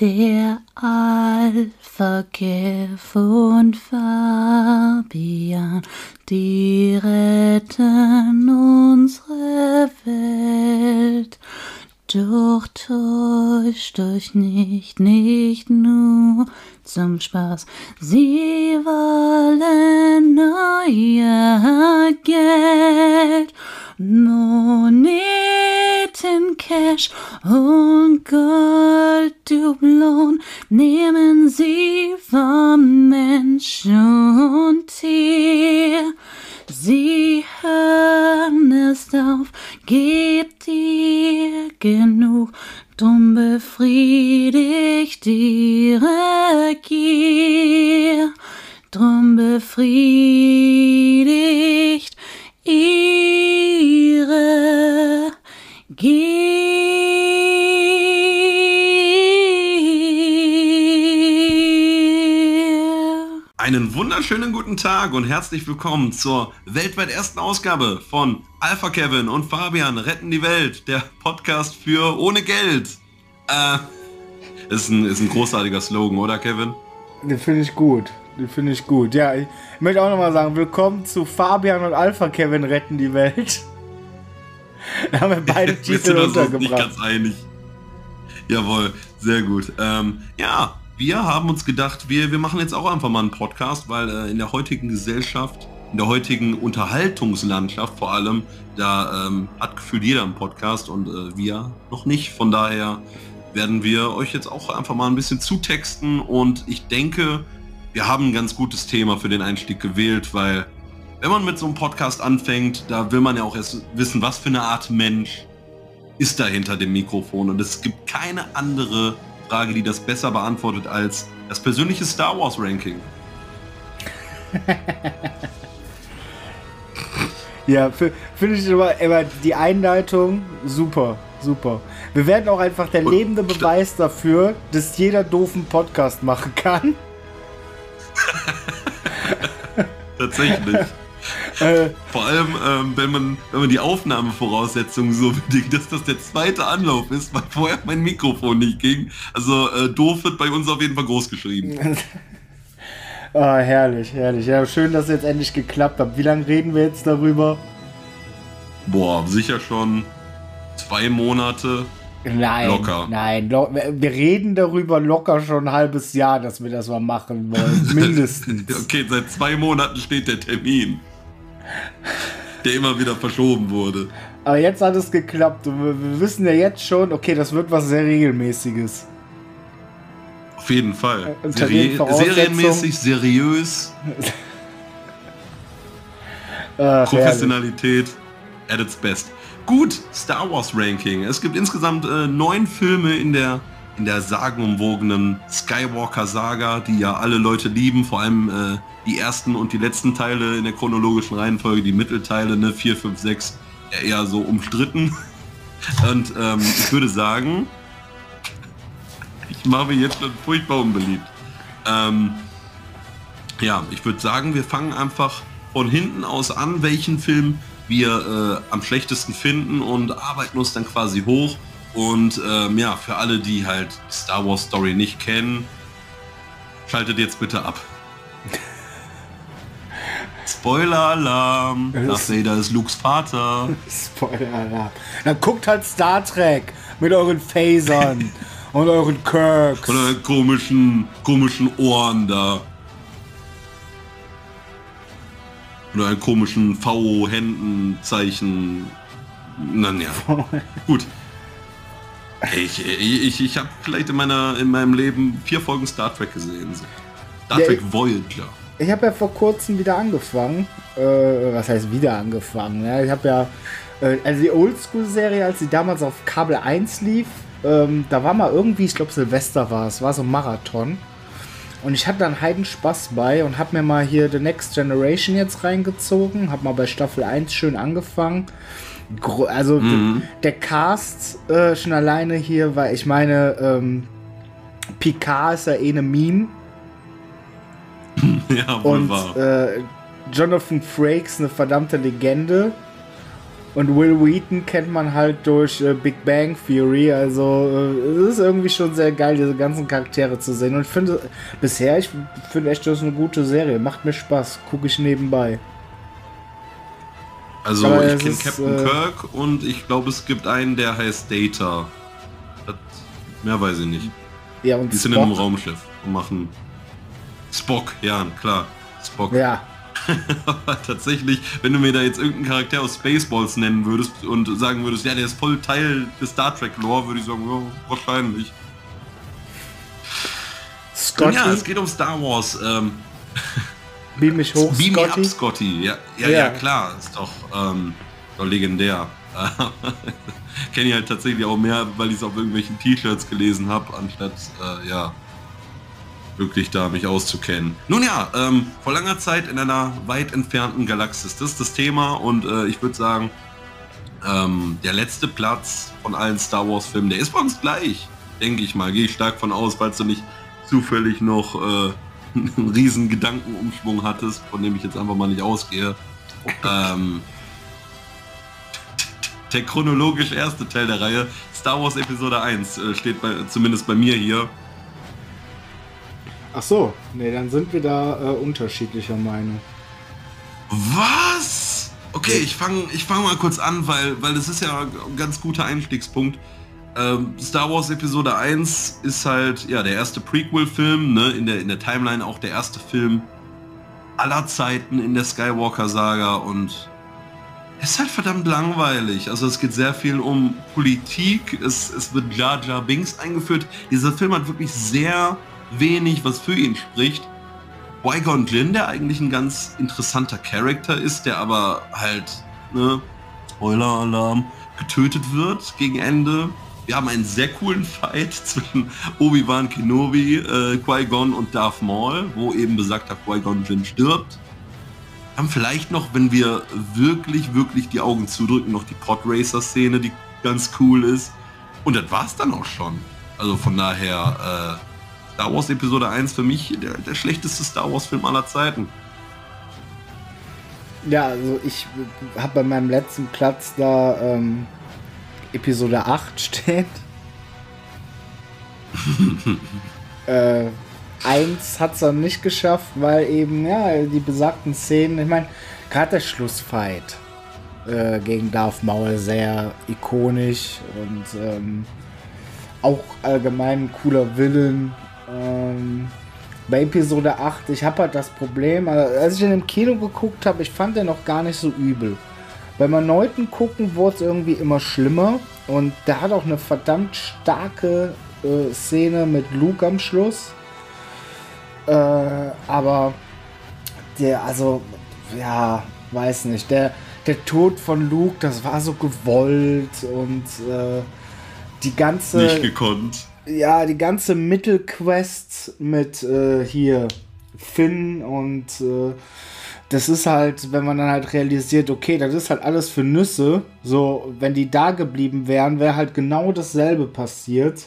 Der Alpha Kev und Fabian, die retten unsere Welt. Doch täuscht euch nicht, nicht nur zum Spaß. Sie wollen euer Geld. Moneten, Cash und Golddublon nehmen sie vom Mensch und Tier. Sie hören es auf, gebt ihr genug, drum befriedigt ihre Gier, drum befriedigt ihre Gier. Einen wunderschönen guten Tag und herzlich willkommen zur weltweit ersten Ausgabe von Alpha Kevin und Fabian retten die Welt, der Podcast für ohne Geld. Äh, ist ein, ist ein großartiger Slogan, oder Kevin? Den finde ich gut. Den finde ich gut. Ja, ich möchte auch nochmal sagen, willkommen zu Fabian und Alpha Kevin retten die Welt. Da haben wir beide Titel uns nicht untergebracht. ganz einig. Jawohl, sehr gut. Ähm, ja, wir haben uns gedacht, wir, wir machen jetzt auch einfach mal einen Podcast, weil äh, in der heutigen Gesellschaft, in der heutigen Unterhaltungslandschaft vor allem, da ähm, hat gefühlt jeder einen Podcast und äh, wir noch nicht. Von daher werden wir euch jetzt auch einfach mal ein bisschen zutexten und ich denke, wir haben ein ganz gutes Thema für den Einstieg gewählt, weil wenn man mit so einem Podcast anfängt, da will man ja auch erst wissen, was für eine Art Mensch ist da hinter dem Mikrofon. Und es gibt keine andere Frage, die das besser beantwortet als das persönliche Star Wars Ranking. Ja, fi- finde ich immer, immer die Einleitung super, super. Wir werden auch einfach der Und- lebende Beweis dafür, dass jeder doofen Podcast machen kann. Tatsächlich. Äh, Vor allem, ähm, wenn, man, wenn man die Aufnahmevoraussetzungen so bedingt, dass das der zweite Anlauf ist, weil vorher mein Mikrofon nicht ging. Also äh, doof wird bei uns auf jeden Fall groß geschrieben. ah, herrlich, herrlich. Ja, schön, dass es jetzt endlich geklappt hat. Wie lange reden wir jetzt darüber? Boah, sicher schon zwei Monate. Nein, Locker. nein, lo wir reden darüber locker schon ein halbes Jahr, dass wir das mal machen wollen. Mindestens. Okay, seit zwei Monaten steht der Termin. Der immer wieder verschoben wurde. Aber jetzt hat es geklappt und wir, wir wissen ja jetzt schon, okay, das wird was sehr regelmäßiges. Auf jeden Fall. Äh, Voraussetzungen- serienmäßig, seriös, Ach, herrlich. Professionalität at its best. Gut, Star Wars Ranking. Es gibt insgesamt äh, neun Filme in der, in der sagenumwogenen Skywalker-Saga, die ja alle Leute lieben, vor allem äh, die ersten und die letzten Teile in der chronologischen Reihenfolge, die Mittelteile, ne, 4, 5, 6, ja, eher so umstritten. Und ähm, ich würde sagen, ich mache mich jetzt furchtbar unbeliebt. Ähm, ja, ich würde sagen, wir fangen einfach von hinten aus an, welchen Film wir äh, am schlechtesten finden und arbeiten uns dann quasi hoch. Und ähm, ja, für alle, die halt Star Wars Story nicht kennen, schaltet jetzt bitte ab. Spoiler-Alarm! Darth Vader ist Lukes Vater. Spoiler-Alarm. Dann guckt halt Star Trek mit euren Phasern und euren Kirks. Oder komischen, komischen Ohren da. Oder einen komischen V-Händenzeichen. Na ja. Gut. Ich, ich, ich, habe vielleicht in, meiner, in meinem Leben vier Folgen Star Trek gesehen. Star Ja, Trek Voyager. Ich habe ja vor kurzem wieder angefangen. Äh, was heißt wieder angefangen? Ja, ich habe ja, äh, also die Oldschool-Serie, als sie damals auf Kabel 1 lief, ähm, da war mal irgendwie, ich glaube Silvester war es, war so ein Marathon. Und ich hatte dann heiden Spaß bei und habe mir mal hier The Next Generation jetzt reingezogen, habe mal bei Staffel 1 schön angefangen. Gro also Mhm. der Cast äh, schon alleine hier, weil ich meine, ähm, Picard ist ja eh eine Meme. ja, wohl Und wahr. äh, Jonathan Frakes eine verdammte Legende. Und Will Wheaton kennt man halt durch äh, Big Bang Theory. Also äh, es ist irgendwie schon sehr geil, diese ganzen Charaktere zu sehen. Und ich finde, bisher, ich finde echt, das ist eine gute Serie. Macht mir Spaß. Gucke ich nebenbei. Also Aber ich kenne Captain äh, Kirk und ich glaube es gibt einen, der heißt Data. Das, mehr weiß ich nicht. Ja, und Die sind in einem Spock. Raumschiff und machen Spock, ja, klar. Spock. Ja, Aber tatsächlich, wenn du mir da jetzt irgendeinen Charakter aus Spaceballs nennen würdest und sagen würdest, ja, der ist voll Teil des Star Trek Lore, würde ich sagen, ja, wahrscheinlich. Scotty, ja, es geht um Star Wars. Ähm, beam mich hoch, Beam Scotty. up, Scotty. Ja, ja, Ja. ja. klar, ist doch, ähm, doch legendär. Kenne ich halt tatsächlich auch mehr, weil ich es auf irgendwelchen T-Shirts gelesen habe, anstatt, äh, ja, wirklich da mich auszukennen. Nun ja, ähm, vor langer Zeit in einer weit entfernten Galaxis, das ist das Thema und äh, ich würde sagen, ähm, der letzte Platz von allen Star Wars Filmen, der ist bei uns gleich, denke ich mal, gehe ich stark von aus, falls du nicht zufällig noch äh, einen riesen Gedankenumschwung hattest, von dem ich jetzt einfach mal nicht ausgehe. ähm, der chronologisch erste Teil der Reihe, Star Wars Episode 1, äh, steht bei, zumindest bei mir hier. Ach so, nee, dann sind wir da äh, unterschiedlicher Meinung. Was? Okay, ich fange ich fang mal kurz an, weil, weil es ist ja ein ganz guter Einstiegspunkt. Ähm, Star Wars Episode 1 ist halt ja der erste Prequel-Film, ne? in, der, in der Timeline auch der erste Film aller Zeiten in der Skywalker-Saga und es ist halt verdammt langweilig. Also es geht sehr viel um Politik, es, es wird Jar Jar Binks eingeführt. Dieser Film hat wirklich sehr wenig, was für ihn spricht. Qui-Gon Jinn, der eigentlich ein ganz interessanter Charakter ist, der aber halt, ne, Spoiler-Alarm, getötet wird gegen Ende. Wir haben einen sehr coolen Fight zwischen Obi-Wan Kenobi, äh, Qui-Gon und Darth Maul, wo eben besagter Qui-Gon Jinn stirbt. Haben vielleicht noch, wenn wir wirklich, wirklich die Augen zudrücken, noch die Podracer-Szene, die ganz cool ist. Und das war's dann auch schon. Also von daher, äh, Star Wars Episode 1 für mich der, der schlechteste Star Wars Film aller Zeiten. Ja, also ich habe bei meinem letzten Platz da ähm, Episode 8 stehen. äh, 1 hat es dann nicht geschafft, weil eben, ja, die besagten Szenen, ich meine, gerade der Schlussfight äh, gegen Darth Maul sehr ikonisch und ähm, auch allgemein ein cooler Willen. Ähm, bei Episode 8, ich habe halt das Problem, also als ich in dem Kino geguckt habe, ich fand den noch gar nicht so übel. Beim erneuten Gucken wurde es irgendwie immer schlimmer und der hat auch eine verdammt starke äh, Szene mit Luke am Schluss. Äh, aber der, also, ja, weiß nicht, der, der Tod von Luke, das war so gewollt und äh, die ganze Nicht gekonnt. Ja, die ganze Mittelquest mit äh, hier Finn und äh, das ist halt, wenn man dann halt realisiert, okay, das ist halt alles für Nüsse. So, wenn die da geblieben wären, wäre halt genau dasselbe passiert.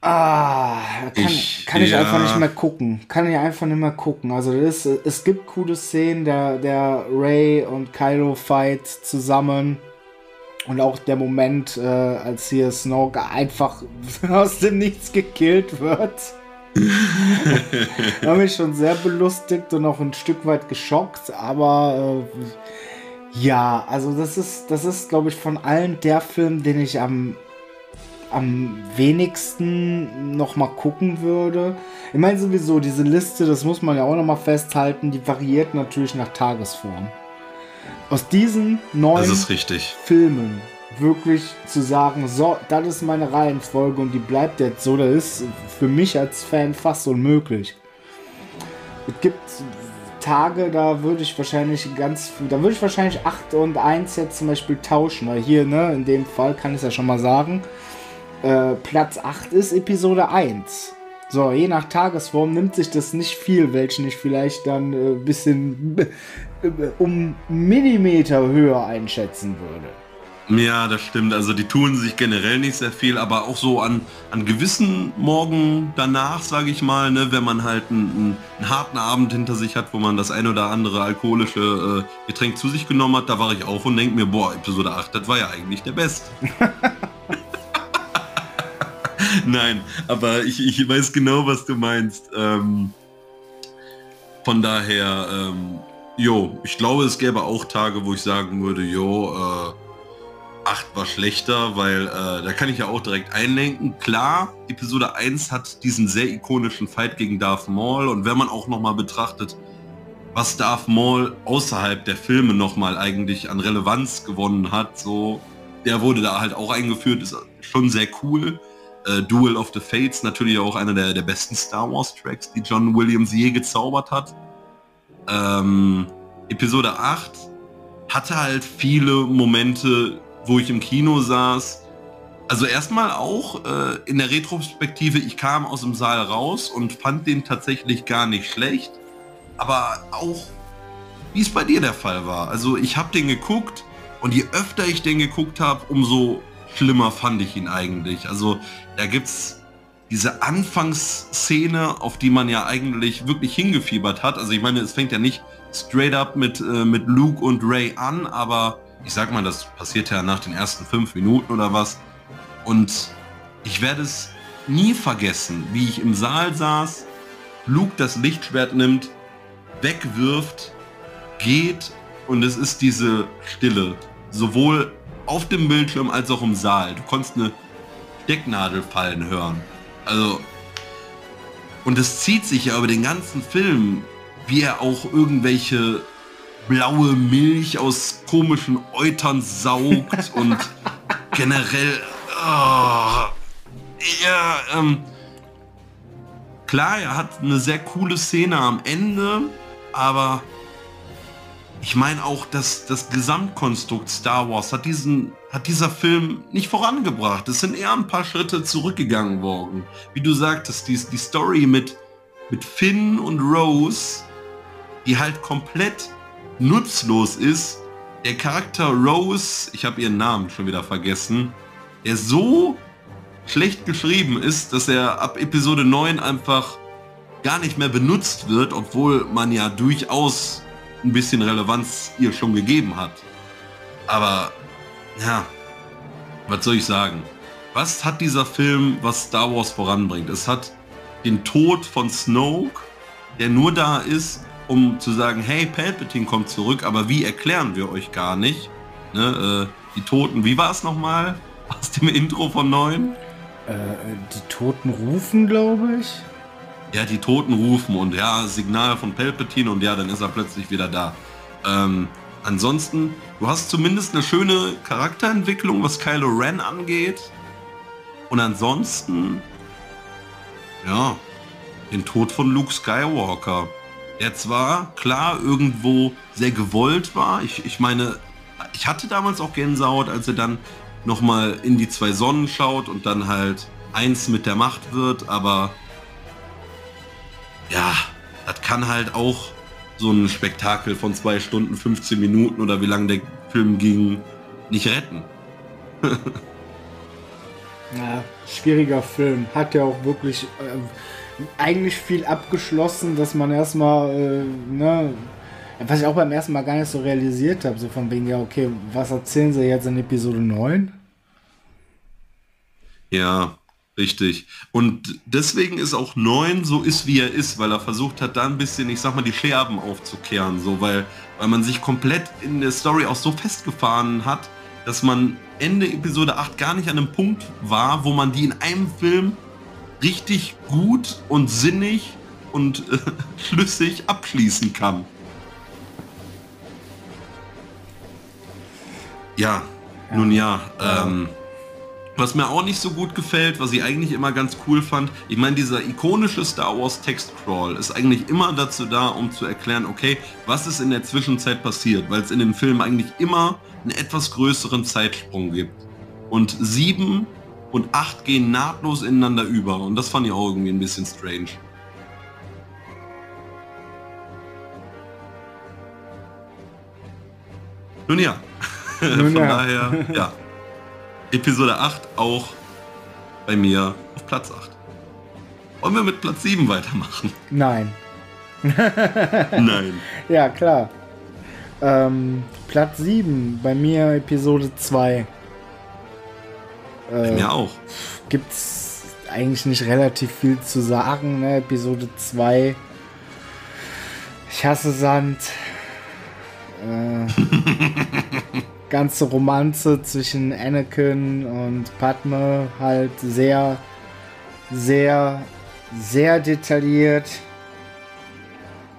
Ah, kann Ich- kann ich ja. einfach nicht mehr gucken. Kann ich einfach nicht mehr gucken. Also das ist, es gibt coole Szenen, der, der Ray und Kylo Fight zusammen. Und auch der Moment, äh, als hier Snoke einfach aus dem Nichts gekillt wird. Hat mich schon sehr belustigt und auch ein Stück weit geschockt, aber äh, ja, also das ist, das ist, glaube ich, von allen der Film, den ich am, am wenigsten noch mal gucken würde. Ich meine sowieso, diese Liste, das muss man ja auch noch mal festhalten, die variiert natürlich nach Tagesform. Aus diesen richtig. Filmen wirklich zu sagen, so, das ist meine Reihenfolge und die bleibt jetzt so, das ist für mich als Fan fast unmöglich. Es gibt Tage, da würde ich wahrscheinlich ganz, da würde ich wahrscheinlich 8 und 1 jetzt zum Beispiel tauschen, weil hier, ne, in dem Fall kann ich es ja schon mal sagen, äh, Platz 8 ist Episode 1. So, je nach Tagesform nimmt sich das nicht viel, welchen ich vielleicht dann ein äh, bisschen um Millimeter höher einschätzen würde. Ja, das stimmt. Also die tun sich generell nicht sehr viel, aber auch so an, an gewissen Morgen danach, sage ich mal, ne, wenn man halt einen, einen, harten Abend hinter sich hat, wo man das ein oder andere alkoholische äh, Getränk zu sich genommen hat, da war ich auch und denke mir, boah, Episode 8, das war ja eigentlich der Best. Nein, aber ich, ich weiß genau, was du meinst. Ähm, von daher, ähm, jo, ich glaube, es gäbe auch Tage, wo ich sagen würde, jo, äh, 8 war schlechter, weil äh, da kann ich ja auch direkt einlenken. Klar, Episode 1 hat diesen sehr ikonischen Fight gegen Darth Maul und wenn man auch nochmal betrachtet, was Darth Maul außerhalb der Filme nochmal eigentlich an Relevanz gewonnen hat, so, der wurde da halt auch eingeführt, ist schon sehr cool. Äh, Duel of the Fates, natürlich auch einer der, der besten Star Wars Tracks, die John Williams je gezaubert hat. Ähm, Episode 8 hatte halt viele Momente, wo ich im Kino saß. Also erstmal auch äh, in der Retrospektive, ich kam aus dem Saal raus und fand den tatsächlich gar nicht schlecht. Aber auch, wie es bei dir der Fall war. Also ich habe den geguckt und je öfter ich den geguckt habe, umso schlimmer fand ich ihn eigentlich. Also da gibt es diese Anfangsszene, auf die man ja eigentlich wirklich hingefiebert hat. Also ich meine, es fängt ja nicht straight up mit, äh, mit Luke und Ray an, aber ich sag mal, das passiert ja nach den ersten fünf Minuten oder was. Und ich werde es nie vergessen, wie ich im Saal saß, Luke das Lichtschwert nimmt, wegwirft, geht und es ist diese Stille. Sowohl auf dem Bildschirm als auch im Saal. Du konntest eine Stecknadel fallen hören. Also, und es zieht sich ja über den ganzen Film, wie er auch irgendwelche blaue Milch aus komischen Eutern saugt und generell. Oh, ja, ähm, klar, er hat eine sehr coole Szene am Ende, aber ich meine auch, dass das Gesamtkonstrukt Star Wars hat diesen hat dieser Film nicht vorangebracht. Es sind eher ein paar Schritte zurückgegangen worden. Wie du sagtest, die, die Story mit, mit Finn und Rose, die halt komplett nutzlos ist. Der Charakter Rose, ich habe ihren Namen schon wieder vergessen, der so schlecht geschrieben ist, dass er ab Episode 9 einfach gar nicht mehr benutzt wird, obwohl man ja durchaus ein bisschen Relevanz ihr schon gegeben hat. Aber ja, was soll ich sagen? Was hat dieser Film, was Star Wars voranbringt? Es hat den Tod von Snoke, der nur da ist, um zu sagen, hey, Palpatine kommt zurück, aber wie erklären wir euch gar nicht? Ne, äh, die Toten, wie war es nochmal aus dem Intro von 9? Äh, die Toten rufen, glaube ich. Ja, die Toten rufen und ja, Signal von Palpatine und ja, dann ist er plötzlich wieder da. Ähm, ansonsten, du hast zumindest eine schöne Charakterentwicklung, was Kylo Ren angeht. Und ansonsten, ja, den Tod von Luke Skywalker der zwar klar irgendwo sehr gewollt war. Ich, ich meine, ich hatte damals auch Gänsehaut, als er dann nochmal in die zwei Sonnen schaut und dann halt eins mit der Macht wird, aber ja, das kann halt auch so ein Spektakel von zwei Stunden, 15 Minuten oder wie lange der Film ging, nicht retten. ja, schwieriger Film. Hat ja auch wirklich äh, eigentlich viel abgeschlossen, dass man erstmal, äh, ne, was ich auch beim ersten Mal gar nicht so realisiert habe, so von wegen, ja, okay, was erzählen sie jetzt in Episode 9? Ja, richtig. Und deswegen ist auch 9 so ist, wie er ist, weil er versucht hat, da ein bisschen, ich sag mal, die Scherben aufzukehren, so, weil, weil man sich komplett in der Story auch so festgefahren hat, dass man Ende Episode 8 gar nicht an einem Punkt war, wo man die in einem Film richtig gut und sinnig und äh, schlüssig abschließen kann. Ja, ja. nun ja. Ähm, was mir auch nicht so gut gefällt, was ich eigentlich immer ganz cool fand, ich meine, dieser ikonische Star Wars Textcrawl ist eigentlich immer dazu da, um zu erklären, okay, was ist in der Zwischenzeit passiert, weil es in dem Film eigentlich immer einen etwas größeren Zeitsprung gibt. Und sieben und 8 gehen nahtlos ineinander über. Und das fand ich auch irgendwie ein bisschen strange. Nun ja. Von ja. daher, ja. Episode 8 auch bei mir auf Platz 8. Wollen wir mit Platz 7 weitermachen? Nein. Nein. Ja, klar. Ähm, Platz 7, bei mir Episode 2. Bei mir auch. Gibt's eigentlich nicht relativ viel zu sagen, ne? Episode 2. Ich hasse Sand. Äh, ganze Romanze zwischen Anakin und Padme halt sehr, sehr, sehr detailliert.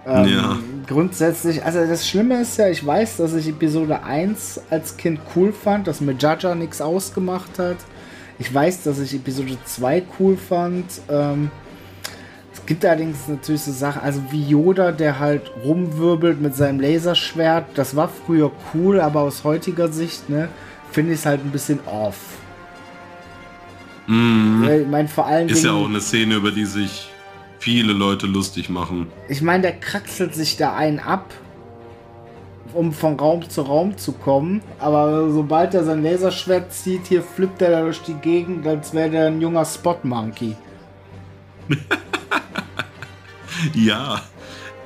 Ähm, Ja. Grundsätzlich, also das Schlimme ist ja, ich weiß, dass ich Episode 1 als Kind cool fand, dass mir Jaja nichts ausgemacht hat. Ich weiß, dass ich Episode 2 cool fand. Ähm, gibt allerdings natürlich so Sachen, also wie Yoda, der halt rumwirbelt mit seinem Laserschwert. Das war früher cool, aber aus heutiger Sicht, ne, finde ich es halt ein bisschen off. Mhm. Ich meine, vor allen Ist ja Dingen, auch eine Szene, über die sich viele Leute lustig machen. ich meine, der kraxelt sich da einen ab, um von Raum zu Raum zu kommen. Aber sobald er sein Laserschwert zieht, hier flippt er da durch die Gegend, als wäre der ein junger Spot-Monkey. Ja.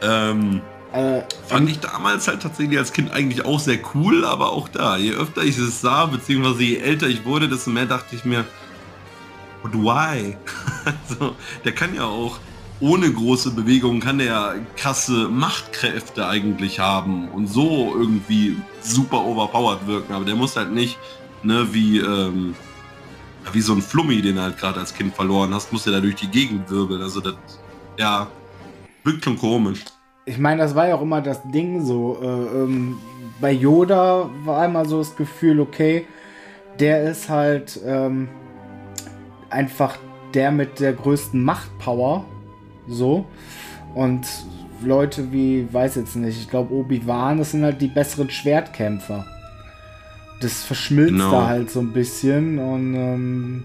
Ähm, Äh, fand ich damals halt tatsächlich als Kind eigentlich auch sehr cool, aber auch da, je öfter ich es sah, beziehungsweise je älter ich wurde, desto mehr dachte ich mir, but why? also, der kann ja auch ohne große Bewegungen kann der ja krasse Machtkräfte eigentlich haben und so irgendwie super overpowered wirken, aber der muss halt nicht, ne, wie, ähm, wie so ein Flummi, den du halt gerade als Kind verloren hast, muss er da durch die Gegend wirbeln. Also das, ja, wirkt schon komisch. ich meine, das war ja auch immer das Ding so. Äh, ähm, bei Yoda war einmal so das Gefühl, okay, der ist halt ähm, einfach der mit der größten Machtpower. So. Und Leute wie, weiß jetzt nicht, ich glaube Obi-Wan, das sind halt die besseren Schwertkämpfer. Das verschmilzt Genau. da halt so ein bisschen und ähm,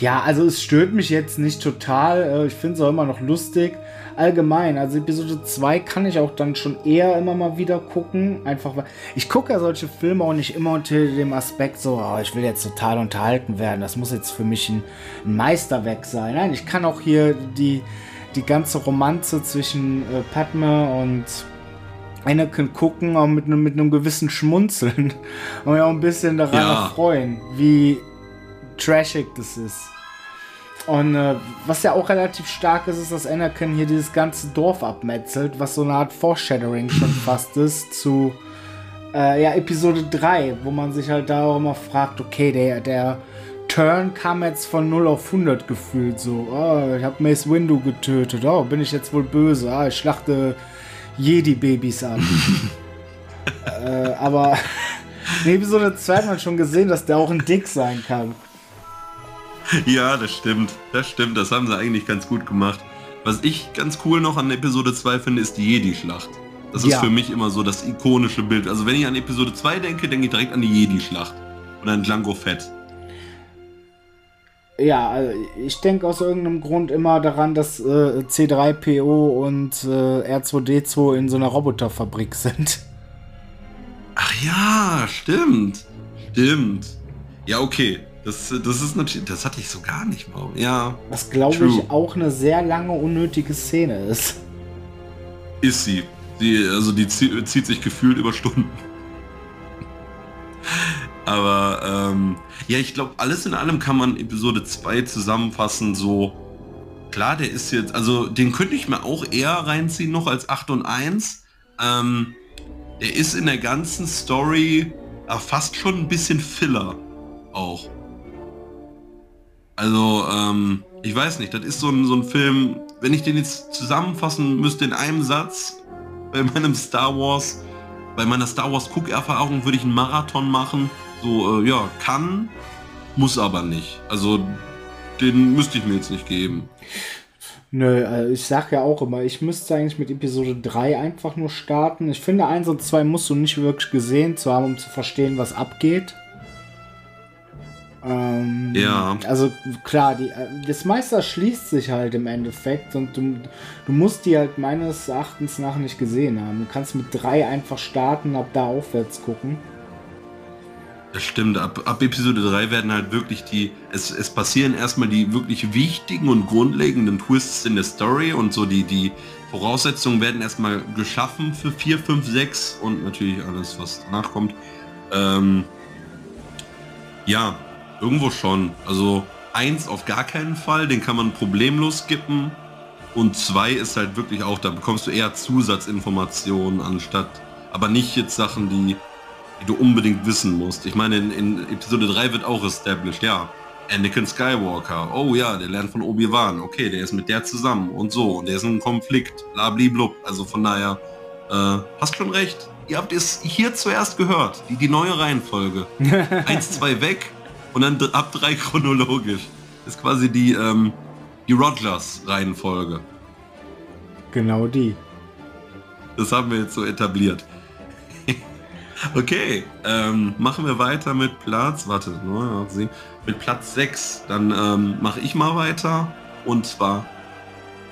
ja, also es stört mich jetzt nicht total. Äh, Ich finde es auch immer noch lustig. Allgemein, also Episode 2 kann ich auch dann schon eher immer mal wieder gucken. Einfach weil. Ich gucke ja solche Filme auch nicht immer unter dem Aspekt so, oh, ich will jetzt total unterhalten werden. Das muss jetzt für mich ein, ein Meisterwerk sein. Nein, ich kann auch hier die, die ganze Romanze zwischen äh, Padme und Anakin gucken, auch mit, einem- mit einem gewissen Schmunzeln. Und mich auch ein bisschen daran Ja. erfreuen, wie trashig das ist. Und äh, was ja auch relativ stark ist, ist, dass Anakin hier dieses ganze Dorf abmetzelt, was so eine Art Foreshadowing schon fast ist zu äh, ja, Episode 3, wo man sich halt da auch immer fragt, okay, der, der Turn kam jetzt von 0 auf 100 gefühlt so. Oh, ich habe Mace Windu getötet. Oh, bin ich jetzt wohl böse? Ah, ich schlachte Jedi-Babys ab. äh, aber in Episode 2 hat man schon gesehen, dass der auch ein Dick sein kann. Ja, das stimmt. Das stimmt. Das haben sie eigentlich ganz gut gemacht. Was ich ganz cool noch an Episode 2 finde, ist die Jedi-Schlacht. Das ist Ja. für mich immer so das ikonische Bild. Also wenn ich an Episode 2 denke, denke ich direkt an die Jedi-Schlacht. Und an Django Fett. Ja, also ich denke aus irgendeinem Grund immer daran, dass äh, C3PO und äh, R2D2 in so einer Roboterfabrik sind. Ach ja, stimmt. Stimmt. Ja, okay. Das, das ist natürlich, das hatte ich so gar nicht mal. Ja, Was glaube True. ich auch eine sehr lange unnötige Szene ist. ist sie. sie also die zie- zieht sich gefühlt über Stunden. Aber ähm, ja, ich glaube, alles in allem kann man Episode 2 zusammenfassen, so klar, der ist jetzt, also den könnte ich mir auch eher reinziehen noch als 8 und 1. Ähm, der ist in der ganzen Story ja, fast schon ein bisschen Filler auch. Also, ähm, ich weiß nicht, das ist so ein, so ein Film, wenn ich den jetzt zusammenfassen müsste in einem Satz, bei meinem Star Wars, bei meiner Star Wars Cook-Erfahrung würde ich einen Marathon machen. So, äh, ja, kann, muss aber nicht. Also, den müsste ich mir jetzt nicht geben. Nö, also ich sag ja auch immer, ich müsste eigentlich mit Episode 3 einfach nur starten. Ich finde, 1 und 2 musst du nicht wirklich gesehen zu haben, um zu verstehen, was abgeht. Ähm, Ja. Also klar, die, äh, das Meister schließt sich halt im Endeffekt und du, du musst die halt meines Erachtens nach nicht gesehen haben. Du kannst mit 3 einfach starten, ab da aufwärts gucken. Das stimmt. Ab, ab Episode 3 werden halt wirklich die, es, es passieren erstmal die wirklich wichtigen und grundlegenden Twists in der Story und so die, die Voraussetzungen werden erstmal geschaffen für 4, 5, 6 und natürlich alles, was danach kommt. Ähm, ja, irgendwo schon. Also eins auf gar keinen Fall, den kann man problemlos skippen. Und zwei ist halt wirklich auch, da bekommst du eher Zusatzinformationen anstatt, aber nicht jetzt Sachen, die die du unbedingt wissen musst. Ich meine, in, in Episode 3 wird auch established, ja. Anakin Skywalker, oh ja, der lernt von Obi-Wan, okay, der ist mit der zusammen und so, und der ist in einem Konflikt, blub. Also von daher, äh, hast schon recht. Ihr habt es hier zuerst gehört, die, die neue Reihenfolge. Eins, zwei weg und dann ab drei chronologisch. Das ist quasi die, ähm, die Rogers-Reihenfolge. Genau die. Das haben wir jetzt so etabliert. Okay, ähm, machen wir weiter mit Platz, warte, mit Platz 6. Dann ähm, mache ich mal weiter. Und zwar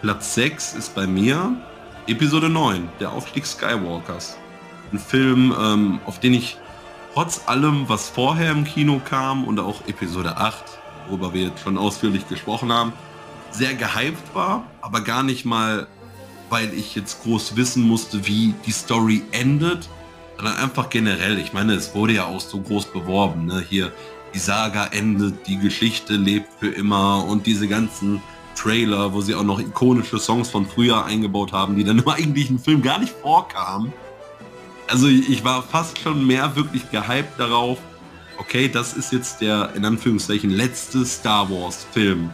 Platz 6 ist bei mir Episode 9, der Aufstieg Skywalkers. Ein Film, ähm, auf den ich trotz allem, was vorher im Kino kam und auch Episode 8, worüber wir jetzt schon ausführlich gesprochen haben, sehr gehypt war, aber gar nicht mal, weil ich jetzt groß wissen musste, wie die Story endet, sondern einfach generell. Ich meine, es wurde ja auch so groß beworben. Ne? Hier, die Saga endet, die Geschichte lebt für immer und diese ganzen Trailer, wo sie auch noch ikonische Songs von früher eingebaut haben, die dann im eigentlichen Film gar nicht vorkamen. Also ich war fast schon mehr wirklich gehypt darauf, okay, das ist jetzt der in Anführungszeichen letzte Star Wars Film.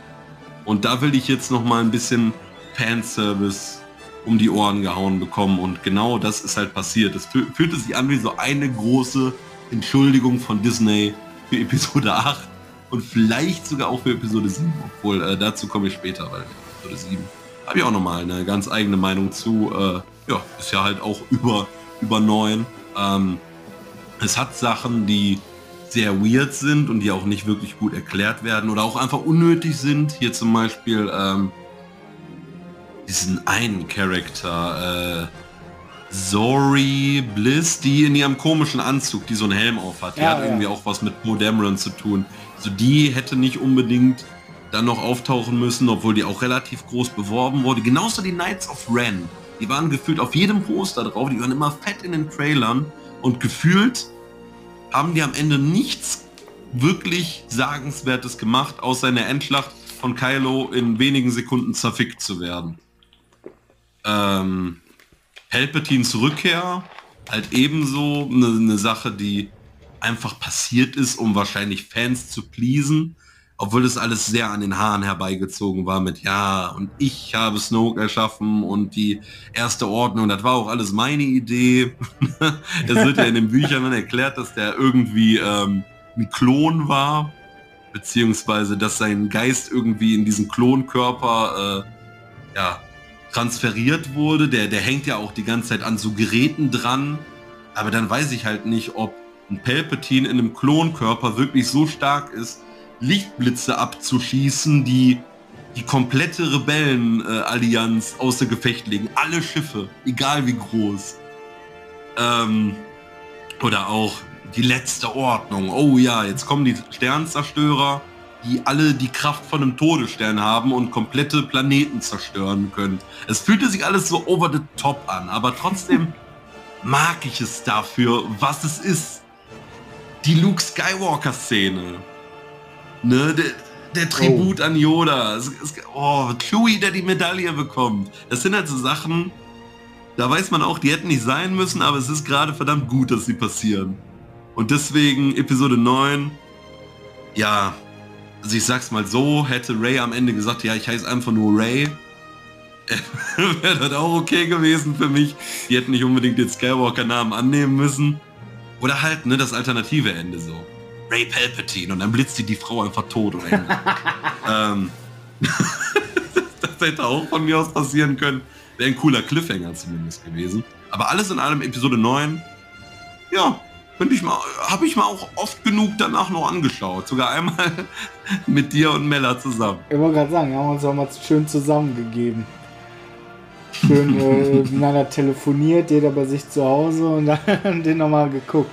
Und da will ich jetzt noch mal ein bisschen Fanservice um die Ohren gehauen bekommen. Und genau das ist halt passiert. Es fühlte sich an wie so eine große Entschuldigung von Disney für Episode 8 und vielleicht sogar auch für Episode 7. Obwohl, äh, dazu komme ich später, weil Episode 7 habe ich auch nochmal eine ganz eigene Meinung zu. Äh, ja, ist ja halt auch über, über 9. Ähm, es hat Sachen, die sehr weird sind und die auch nicht wirklich gut erklärt werden oder auch einfach unnötig sind. Hier zum Beispiel ähm, diesen einen Charakter, äh, Zori Bliss, die in ihrem komischen Anzug, die so einen Helm auf hat. Die ja, hat ja. irgendwie auch was mit Poe Dameron zu tun. Also die hätte nicht unbedingt dann noch auftauchen müssen, obwohl die auch relativ groß beworben wurde. Genauso die Knights of Ren. Die waren gefühlt auf jedem Poster drauf, die waren immer fett in den Trailern und gefühlt haben die am Ende nichts wirklich Sagenswertes gemacht, außer in der Endschlacht von Kylo in wenigen Sekunden zerfickt zu werden. Ähm, Palpatines Rückkehr halt ebenso eine, eine Sache, die einfach passiert ist, um wahrscheinlich Fans zu pleasen, obwohl das alles sehr an den Haaren herbeigezogen war mit ja und ich habe Snoke erschaffen und die erste Ordnung, das war auch alles meine Idee. es wird ja in den Büchern dann erklärt, dass der irgendwie ähm, ein Klon war, beziehungsweise dass sein Geist irgendwie in diesen Klonkörper äh, ja, transferiert wurde. Der, der hängt ja auch die ganze Zeit an so Geräten dran. Aber dann weiß ich halt nicht, ob ein Palpatine in einem Klonkörper wirklich so stark ist, Lichtblitze abzuschießen, die die komplette Rebellenallianz äh, außer Gefecht legen. Alle Schiffe, egal wie groß. Ähm, oder auch die letzte Ordnung. Oh ja, jetzt kommen die Sternzerstörer die alle die Kraft von einem Todesstern haben und komplette Planeten zerstören können. Es fühlte sich alles so over the top an, aber trotzdem mag ich es dafür, was es ist. Die Luke Skywalker Szene. Ne, der, der Tribut oh. an Yoda. Es, es, oh, Chewie, der die Medaille bekommt. Das sind halt so Sachen, da weiß man auch, die hätten nicht sein müssen, aber es ist gerade verdammt gut, dass sie passieren. Und deswegen Episode 9, ja, also ich sag's mal so, hätte Ray am Ende gesagt, ja, ich heiße einfach nur Ray, wäre das auch okay gewesen für mich. Die hätten nicht unbedingt den Skywalker-Namen annehmen müssen. Oder halt, ne, das alternative Ende so. Ray Palpatine und dann blitzt die die Frau einfach tot oder ähm, Das hätte auch von mir aus passieren können. Wäre ein cooler Cliffhanger zumindest gewesen. Aber alles in allem Episode 9, ja, könnte ich mal, habe ich mal auch oft genug danach noch angeschaut. Sogar einmal mit dir und Mella zusammen. Ich wollte gerade sagen, wir haben uns auch mal schön zusammengegeben. Schön äh, miteinander telefoniert, jeder bei sich zu Hause und dann den nochmal geguckt.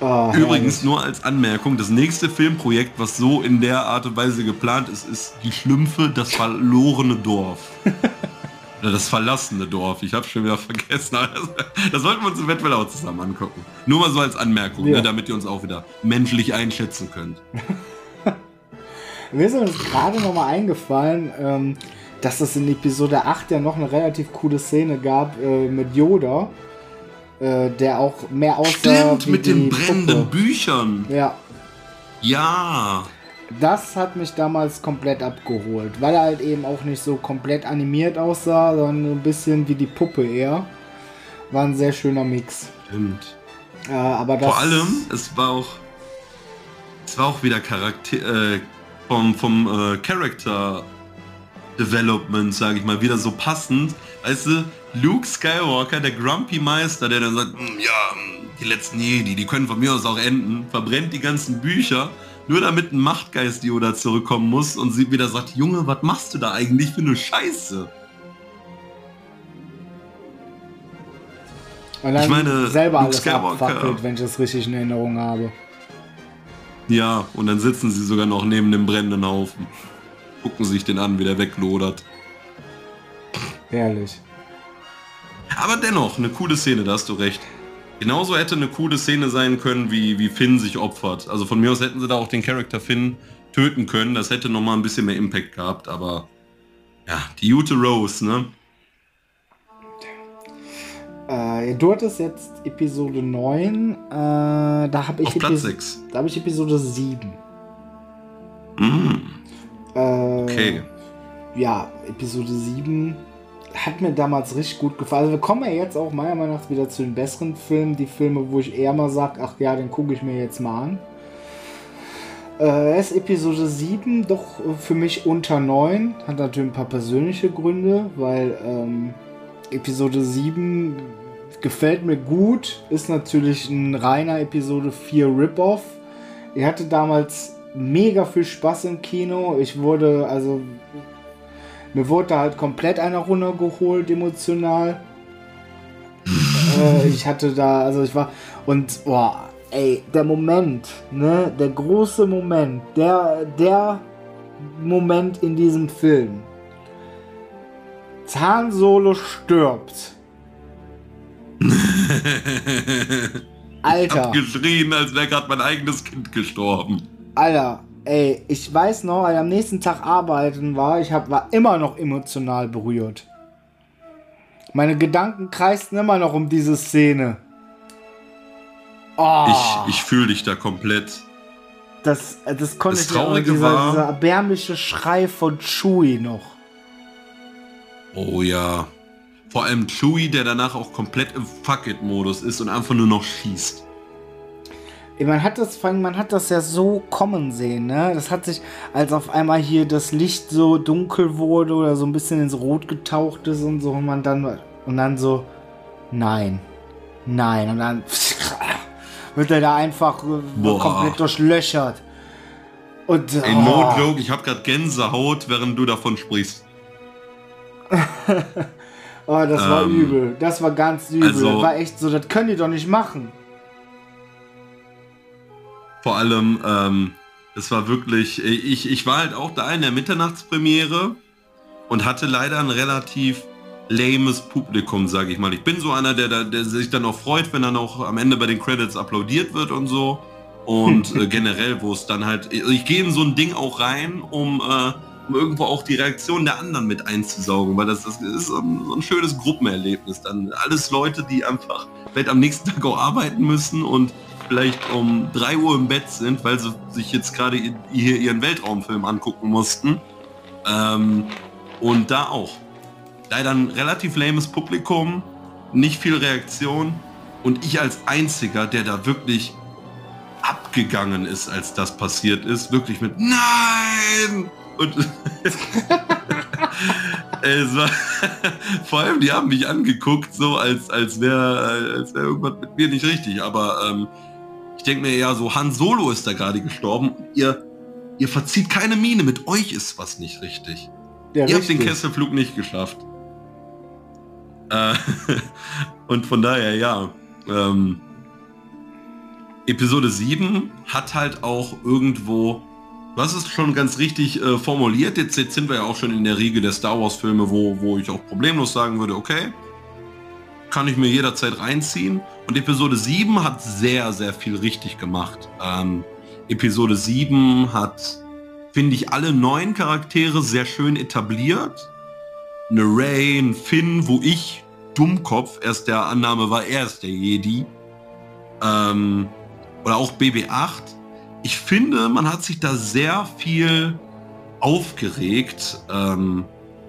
Oh, Übrigens nur als Anmerkung, das nächste Filmprojekt, was so in der Art und Weise geplant ist, ist Die Schlümpfe, das verlorene Dorf. Oder das verlassene Dorf. Ich habe schon wieder vergessen. Das, sollten wir uns eventuell auch zusammen angucken. Nur mal so als Anmerkung, Ja. ne, damit ihr uns auch wieder menschlich einschätzen könnt. Mir ist uns gerade noch mal eingefallen, ähm, dass es in Episode 8 ja noch eine relativ coole Szene gab äh, mit Yoda, äh, der auch mehr aussah Stimmt, mit den brennenden Puppe. Büchern. Ja, Ja. das hat mich damals komplett abgeholt, weil er halt eben auch nicht so komplett animiert aussah, sondern ein bisschen wie die Puppe eher. War ein sehr schöner Mix. Stimmt. Äh, aber das, Vor allem, es war auch, es war auch wieder Charakter, äh, vom, vom äh, Character Development, sage ich mal, wieder so passend. Weißt du, Luke Skywalker, der Grumpy Meister, der dann sagt, "Hm, ja, hm, die letzten Jedi, die können von mir aus auch enden, verbrennt die ganzen Bücher, nur damit ein Machtgeist Yoda zurückkommen muss und sie wieder sagt, Junge, was machst du da eigentlich für eine Scheiße? und dann ich meine, selber Luke alles abfackelt, wenn ich das richtig in Erinnerung habe. Ja, und dann sitzen sie sogar noch neben dem brennenden Haufen. Gucken sich den an, wie der weglodert. Herrlich. Aber dennoch, eine coole Szene, da hast du recht. Genauso hätte eine coole Szene sein können, wie, wie Finn sich opfert. Also von mir aus hätten sie da auch den Charakter Finn töten können. Das hätte nochmal ein bisschen mehr Impact gehabt, aber ja, die Jute Rose, ne? Äh, du hattest jetzt Episode 9, äh, da habe ich, 6. da hab ich Episode 7. Mm, Äh, okay. Ja, Episode 7 hat mir damals richtig gut gefallen. Also wir kommen ja jetzt auch meiner Meinung nach wieder zu den besseren Filmen. Die Filme, wo ich eher mal sage, ach ja, den gucke ich mir jetzt mal an. Äh, ist Episode 7 doch für mich unter 9. Hat natürlich ein paar persönliche Gründe, weil ähm, Episode 7 gefällt mir gut. Ist natürlich ein reiner Episode 4 Rip-Off. Ich hatte damals mega viel Spaß im Kino. Ich wurde, also, mir wurde da halt komplett einer runtergeholt, emotional. äh, ich hatte da, also ich war, und, boah, ey, der Moment, ne, der große Moment, der, der Moment in diesem Film. Zahn Solo stirbt. Alter. Hab geschrien, als wäre gerade mein eigenes Kind gestorben. Alter, ey, ich weiß noch, ich am nächsten Tag arbeiten war, ich hab, war immer noch emotional berührt. Meine Gedanken kreisten immer noch um diese Szene. Oh, Ich, ich fühle dich da komplett. das, das konnte das ich Traurige dieser, war- dieser erbärmliche Schrei von Chewie noch. Oh ja. Vor allem Chewie, der danach auch komplett im Fuck-It-Modus ist und einfach nur noch schießt. Ey, Man hat das, man hat das ja so kommen sehen, ne? Das hat sich, als auf einmal hier das Licht so dunkel wurde oder so ein bisschen ins Rot getaucht ist und so und man dann und dann so, nein, nein und dann wird er da einfach äh, Boah. komplett durchlöchert. Und Ey, oh, no joke, ich hab grad Gänsehaut, während du davon sprichst. oh, das war Ähm, übel, das war ganz übel, also- das war echt so, das können die doch nicht machen. Vor allem, ähm, es war wirklich, ich, ich war halt auch da in der Mitternachtspremiere und hatte leider ein relativ lames Publikum, sage ich mal. Ich bin so einer, der, der sich dann auch freut, wenn dann auch am Ende bei den Credits applaudiert wird und so. Und äh, generell, wo es dann halt, ich gehe in so ein Ding auch rein, um, äh, um irgendwo auch die Reaktion der anderen mit einzusaugen, weil das, das ist so ein, so ein schönes Gruppenerlebnis. Dann alles Leute, die einfach vielleicht am nächsten Tag auch arbeiten müssen und vielleicht um 3 Uhr im Bett sind, weil sie sich jetzt gerade hier ihren Weltraumfilm angucken mussten. Ähm, und da auch. Leider ein relativ lames Publikum, nicht viel Reaktion und ich als einziger, der da wirklich abgegangen ist, als das passiert ist, wirklich mit Nein! Und es war vor allem, die haben mich angeguckt, so als, als wäre als wär irgendwas mit mir nicht richtig. Aber ähm, denke mir ja so, Han Solo ist da gerade gestorben. Ihr, ihr verzieht keine Miene, mit euch ist was nicht richtig. Ja, Ihr habt den richtig. Kesselflug nicht geschafft. Äh, und von daher, ja. Ähm, Episode 7 hat halt auch irgendwo, hast es schon ganz richtig äh, formuliert, jetzt, jetzt sind wir ja auch schon in der Riege der Star Wars Filme, wo, wo ich auch problemlos sagen würde, okay, kann ich mir jederzeit reinziehen. Und Episode 7 hat sehr, sehr viel richtig gemacht. Ähm, Episode 7 hat, finde ich, alle neuen Charaktere sehr schön etabliert. Eine Ray, ein Finn, wo ich, Dummkopf, erst der Annahme war, er ist der Jedi. Ähm, oder auch BB8. Ich finde, man hat sich da sehr viel aufgeregt ähm,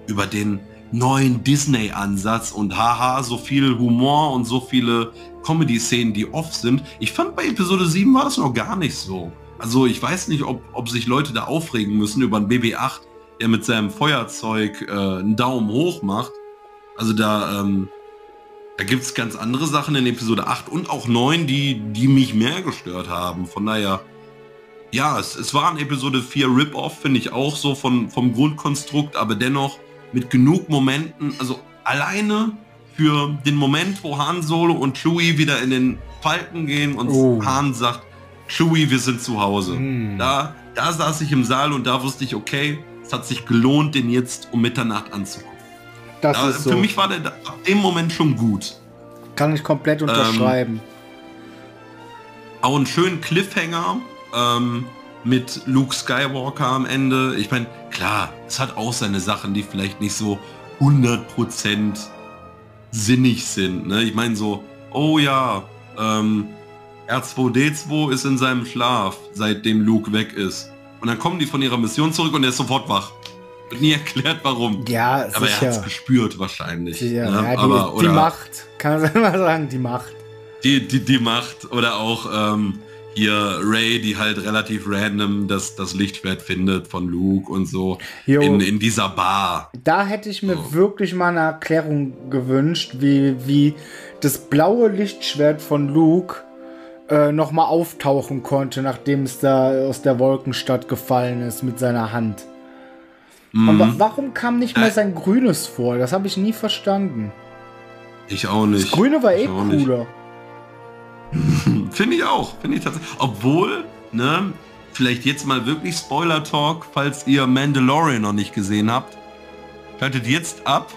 über den neuen Disney-Ansatz und haha, so viel Humor und so viele Comedy-Szenen, die off sind. Ich fand bei Episode 7 war das noch gar nicht so. Also ich weiß nicht, ob, ob sich Leute da aufregen müssen über einen BB8, der mit seinem Feuerzeug äh, einen Daumen hoch macht. Also da, ähm, da gibt es ganz andere Sachen in Episode 8 und auch 9, die, die mich mehr gestört haben. Von daher, ja, es, es war ein Episode 4 Rip-Off, finde ich auch so von, vom Grundkonstrukt, aber dennoch mit genug Momenten, also alleine für den Moment, wo Han Solo und Chewie wieder in den Falken gehen und Oh. Han sagt, Chewie, wir sind zu Hause. Hm. Da, da saß ich im Saal und da wusste ich, okay, es hat sich gelohnt, den jetzt um Mitternacht anzugucken. Das Da, ist so. Für mich war der ab dem Moment schon gut. Kann ich komplett unterschreiben. Auch einen schönen Cliffhanger ähm, mit Luke Skywalker am Ende. Ich meine, klar, es hat auch seine Sachen, die vielleicht nicht so 100% sinnig sind. Ne? Ich meine so, oh ja, ähm, R2D2 ist in seinem Schlaf, seitdem Luke weg ist. Und dann kommen die von ihrer Mission zurück und er ist sofort wach. Wird nie erklärt, warum. ja, Aber er hat es sicher. gespürt wahrscheinlich. sicher. ne? Ja, die, Aber, die oder Macht. Kann man sagen, die Macht. die, die, die Macht oder auch ähm, hier Ray, die halt relativ random das, das Lichtschwert findet von Luke und so Jo. in, in dieser Bar. Da hätte ich mir So. wirklich mal eine Erklärung gewünscht, wie, wie das blaue Lichtschwert von Luke äh, nochmal auftauchen konnte, nachdem es da aus der Wolkenstadt gefallen ist mit seiner Hand. Mhm. Aber warum kam nicht mal Äh. sein grünes vor? Das habe ich nie verstanden. Ich auch nicht. Das grüne war eh Ich auch nicht. Finde ich auch. Finde ich tatsächlich. Obwohl, ne, vielleicht jetzt mal wirklich Spoiler-Talk, falls ihr Mandalorian noch nicht gesehen habt. Schaltet jetzt ab.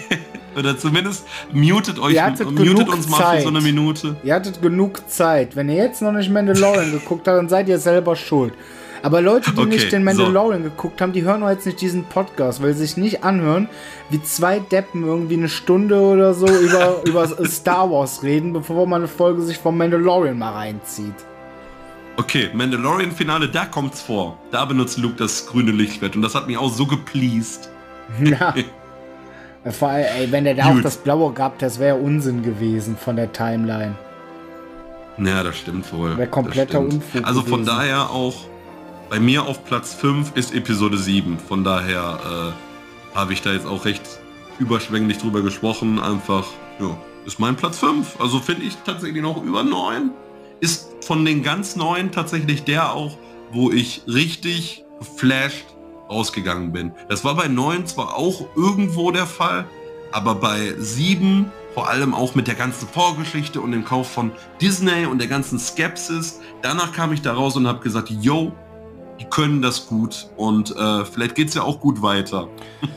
Oder zumindest mutet euch, mutet uns mal für Zeit. so eine Minute. Ihr hattet genug Zeit. Wenn ihr jetzt noch nicht Mandalorian geguckt habt, dann seid ihr selber schuld. Aber Leute, die Okay, nicht den so. Mandalorian geguckt haben, die hören auch jetzt nicht diesen Podcast, weil sie sich nicht anhören, wie zwei Deppen irgendwie eine Stunde oder so über, über Star Wars reden, bevor man eine Folge sich vom Mandalorian mal reinzieht. Okay, Mandalorian-Finale, da kommt's vor. Da benutzt Luke das grüne Lichtschwert und das hat mich auch so gepleased. Ja. Vor allem, ey, wenn der da auch Gut. das Blaue gehabt, das wäre Unsinn gewesen von der Timeline. Ja, das stimmt wohl. Wär kompletter. Unfug Also von gewesen. daher auch, bei mir auf Platz 5 ist Episode 7. Von daher äh, habe ich da jetzt auch recht überschwänglich drüber gesprochen. Einfach, ja, ist mein Platz 5. Also finde ich tatsächlich noch über 9. Ist von den ganz neuen tatsächlich der auch, wo ich richtig geflasht rausgegangen bin. Das war bei 9 zwar auch irgendwo der Fall, aber bei 7 vor allem auch mit der ganzen Vorgeschichte und dem Kauf von Disney und der ganzen Skepsis. Danach kam ich da raus und habe gesagt, yo, die können das gut und äh, vielleicht geht's ja auch gut weiter.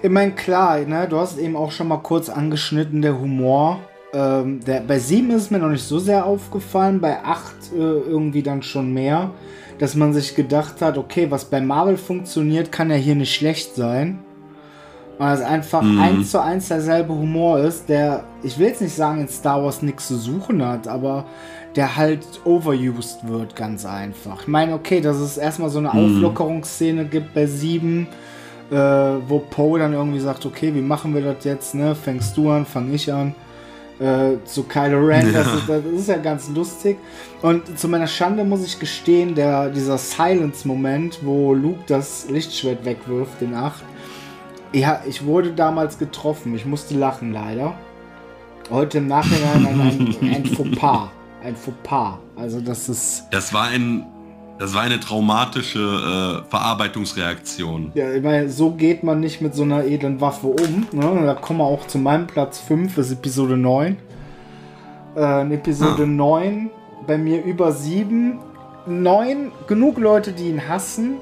Ich meine, klar, ne, du hast es eben auch schon mal kurz angeschnitten, der Humor. Ähm, der, bei 7 ist es mir noch nicht so sehr aufgefallen, bei 8 äh, irgendwie dann schon mehr, dass man sich gedacht hat, okay, was bei Marvel funktioniert, kann ja hier nicht schlecht sein. Weil es einfach Mhm. eins zu eins derselbe Humor ist, der, ich will jetzt nicht sagen, in Star Wars nichts zu suchen hat, aber der halt overused wird, ganz einfach. Ich meine, okay, dass es erstmal so eine Mhm. Auflockerungsszene gibt bei 7, äh, wo Poe dann irgendwie sagt, okay, wie machen wir das jetzt, ne? Fängst du an, fang ich an. Äh, zu Kylo Ren, das, Ja. ist, das ist ja ganz lustig. Und zu meiner Schande muss ich gestehen, der, dieser Silence-Moment, wo Luke das Lichtschwert wegwirft in 8, ja, ich wurde damals getroffen. Ich musste lachen, leider. Heute im Nachhinein ein, ein, ein Fauxpas. Ein Fauxpas. Also das ist... Das war ein, das war eine traumatische äh, Verarbeitungsreaktion. Ja, meine, so geht man nicht mit so einer edlen Waffe um. Ne? Da kommen wir auch zu meinem Platz 5, das ist Episode 9. Äh, in Episode Ah. 9 bei mir über sieben. Neun, genug Leute, die ihn hassen.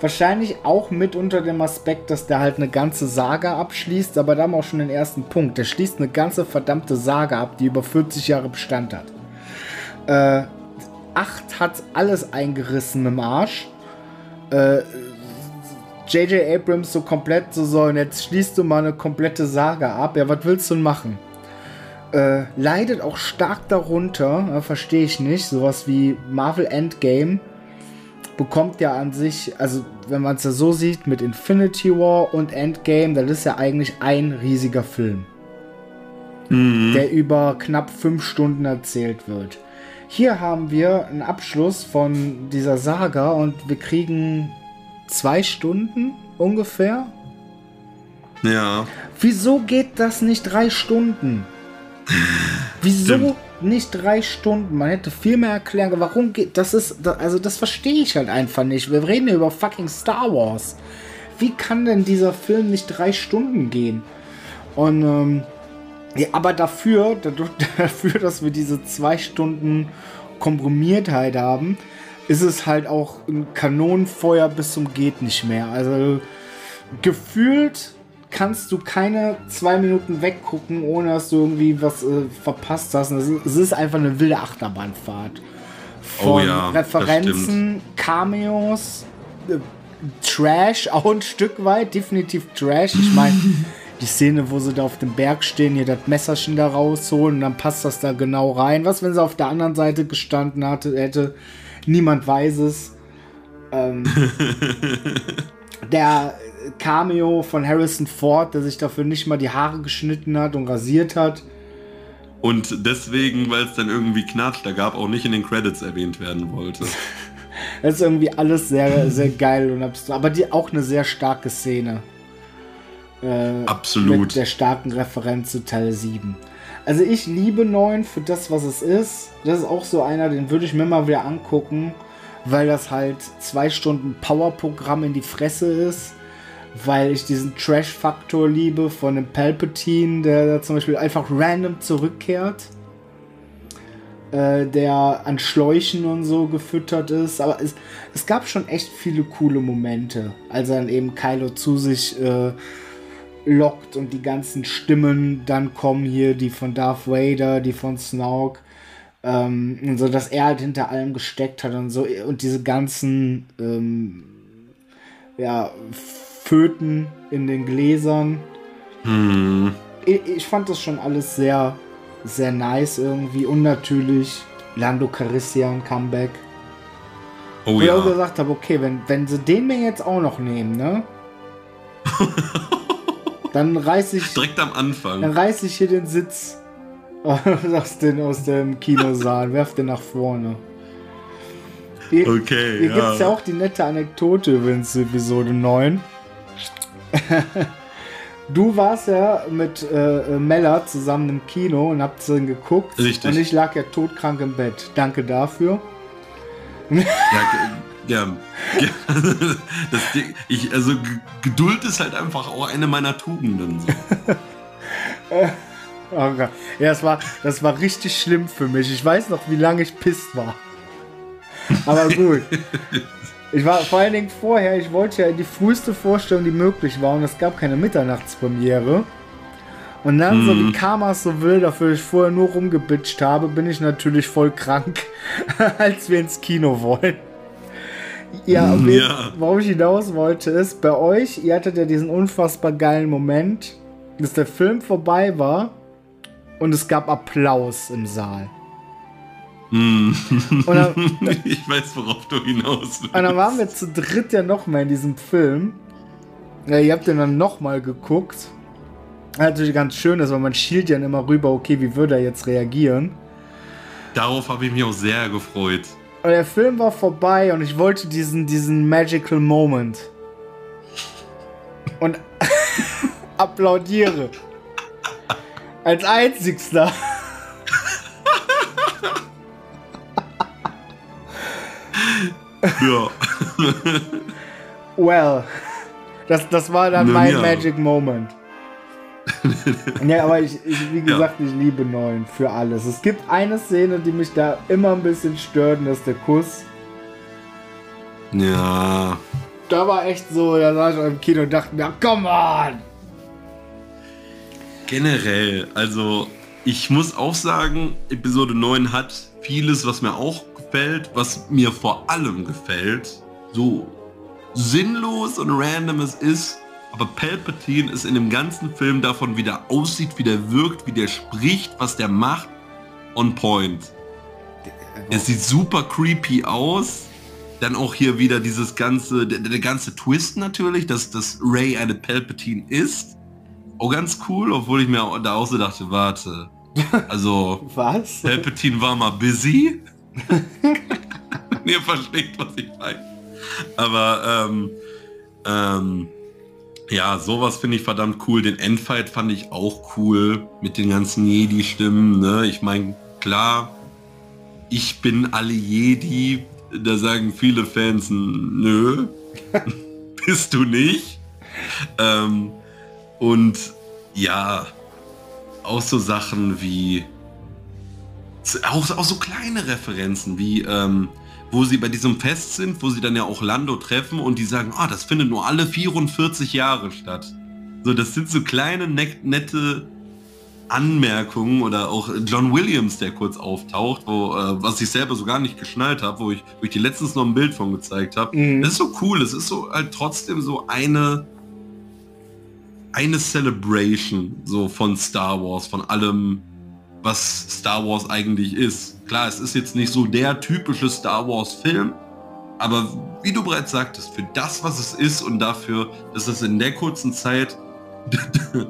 Wahrscheinlich auch mit unter dem Aspekt, dass der halt eine ganze Saga abschließt, aber da haben wir auch schon den ersten Punkt. Der schließt eine ganze verdammte Saga ab, die über 40 Jahre Bestand hat. Äh, 8 hat alles eingerissen im Arsch. Äh, J.J. Abrams so komplett so, so, und jetzt schließt du mal eine komplette Saga ab. Ja, was willst du denn machen? Äh, leidet auch stark darunter, äh, verstehe ich nicht. Sowas wie Marvel Endgame bekommt ja an sich, also wenn man es ja so sieht, mit Infinity War und Endgame, das ist ja eigentlich ein riesiger Film, Mhm. der über knapp fünf Stunden erzählt wird. Hier haben wir einen Abschluss von dieser Saga und wir kriegen zwei Stunden ungefähr. Ja. Wieso geht das nicht drei Stunden? Wieso Stimmt. nicht drei Stunden? Man hätte viel mehr erklären. können. Warum geht das? Ist also das verstehe ich halt einfach nicht. Wir reden über fucking Star Wars. Wie kann denn dieser Film nicht drei Stunden gehen? Und ähm, ja, aber dafür, dafür, dass wir diese zwei Stunden Komprimiertheit haben, ist es halt auch ein Kanonenfeuer bis zum geht nicht mehr. Also gefühlt kannst du keine zwei Minuten weggucken, ohne dass du irgendwie was äh, verpasst hast. Es ist, es ist einfach eine wilde Achterbahnfahrt. Von Oh ja, Referenzen, Cameos, äh, Trash, auch ein Stück weit, definitiv Trash. Ich meine, die Szene, wo sie da auf dem Berg stehen, hier das Messerchen da rausholen und dann passt das da genau rein. Was, wenn sie auf der anderen Seite gestanden hatte, hätte? Niemand weiß es. Ähm, der Cameo von Harrison Ford, der sich dafür nicht mal die Haare geschnitten hat und rasiert hat. Und deswegen, weil es dann irgendwie Knatschter gab, auch nicht in den Credits erwähnt werden wollte. Das ist irgendwie alles sehr, sehr geil und abstrakt. Aber die, auch eine sehr starke Szene. Äh, Absolut. Mit der starken Referenz zu Teil 7. Also ich liebe 9 für das, was es ist. Das ist auch so einer, den würde ich mir mal wieder angucken, weil das halt zwei Stunden Powerprogramm in die Fresse ist. Weil ich diesen Trash-Faktor liebe von dem Palpatine, der da zum Beispiel einfach random zurückkehrt. Äh, der an Schläuchen und so gefüttert ist. Aber es, es gab schon echt viele coole Momente, als er dann eben Kylo zu sich äh, lockt und die ganzen Stimmen dann kommen hier, die von Darth Vader, die von Snoke. Ähm, und so, dass er halt hinter allem gesteckt hat und so. Und diese ganzen ähm, ja, Föten in den Gläsern. Hm. Ich, ich fand das schon alles sehr, sehr nice irgendwie. Und natürlich Lando Calrissian Comeback. Oh Wo ich auch ja. gesagt habe, okay, wenn, wenn sie den mir jetzt auch noch nehmen, ne? dann reiß ich, Direkt am Anfang. dann reiß ich hier den Sitz aus, den, aus dem Kinosaal, werf den nach vorne. Hier, Okay, hier ja. gibt es ja auch die nette Anekdote übrigens zu Episode 9. Du warst ja mit äh, Mella zusammen im Kino und habt den geguckt. Richtig. Und ich lag ja todkrank im Bett. Danke dafür. Ja, ge- ja. ja. Das, ich, also Geduld ist halt einfach auch eine meiner Tugenden. So. Oh Gott. Ja, das war, das war richtig schlimm für mich. Ich weiß noch, wie lange ich pisst war. Aber gut. Ich war vor allen Dingen vorher, ich wollte ja die früheste Vorstellung, die möglich war, und es gab keine Mitternachtspremiere. Und dann, so wie Karma es so will, dafür ich vorher nur rumgebitcht habe, bin ich natürlich voll krank, als wir ins Kino wollen. Ja, auf jeden- Ja. worauf ich hinaus wollte, ist, bei euch, ihr hattet ja diesen unfassbar geilen Moment, dass der Film vorbei war und es gab Applaus im Saal. Und dann, Ich weiß, worauf du hinaus willst. und dann waren wir zu dritt ja nochmal in diesem Film. Ja, ihr habt den dann nochmal geguckt. Natürlich ganz schön ist, weil man schielt ja immer rüber, okay, wie würde er jetzt reagieren? Darauf habe ich mich auch sehr gefreut. Und der Film war vorbei und ich wollte diesen, diesen magical Moment. Und applaudiere. Als einzigster. Ja. Well. Das, das war dann Nun mein ja. Magic Moment. Ja, aber ich, ich wie gesagt, ja. ich liebe 9 für alles. Es gibt eine Szene, die mich da immer ein bisschen stört, und das ist der Kuss. Ja. Da war echt so, da saß ich im Kino und dachte mir, come on! Generell, also ich muss auch sagen, Episode 9 hat vieles, was mir auch gefällt, was mir vor allem gefällt. So sinnlos und random es ist, aber Palpatine ist in dem ganzen Film davon, wie der aussieht, wie der wirkt, wie der spricht, was der macht, on point. Es sieht super creepy aus. Dann auch hier wieder dieses ganze, der, der ganze Twist natürlich, dass, dass Ray eine Palpatine ist. Auch ganz cool, obwohl ich mir da auch so dachte, warte. Also, was? Palpatine war mal busy. Ihr versteht, was ich meine. Aber, ähm, ähm, ja, sowas finde ich verdammt cool. Den Endfight fand ich auch cool mit den ganzen Jedi-Stimmen. Ne? Ich meine, klar, ich bin alle Jedi. Da sagen viele Fans, nö, bist du nicht. Ähm, und ja, auch so Sachen wie auch, auch so kleine Referenzen wie ähm, wo sie bei diesem Fest sind, wo sie dann ja auch Lando treffen und die sagen, ah, das findet nur alle 44 Jahre statt. So, das sind so kleine, net, nette Anmerkungen oder auch John Williams, der kurz auftaucht, wo, äh, was ich selber so gar nicht geschnallt habe, wo ich, wo ich dir letztens noch ein Bild von gezeigt habe. Mhm. Das ist so cool, es ist so halt trotzdem so eine eine Celebration so von Star Wars, von allem, was Star Wars eigentlich ist. Klar, es ist jetzt nicht so der typische Star Wars Film, aber wie du bereits sagtest, für das, was es ist und dafür, dass es in der kurzen Zeit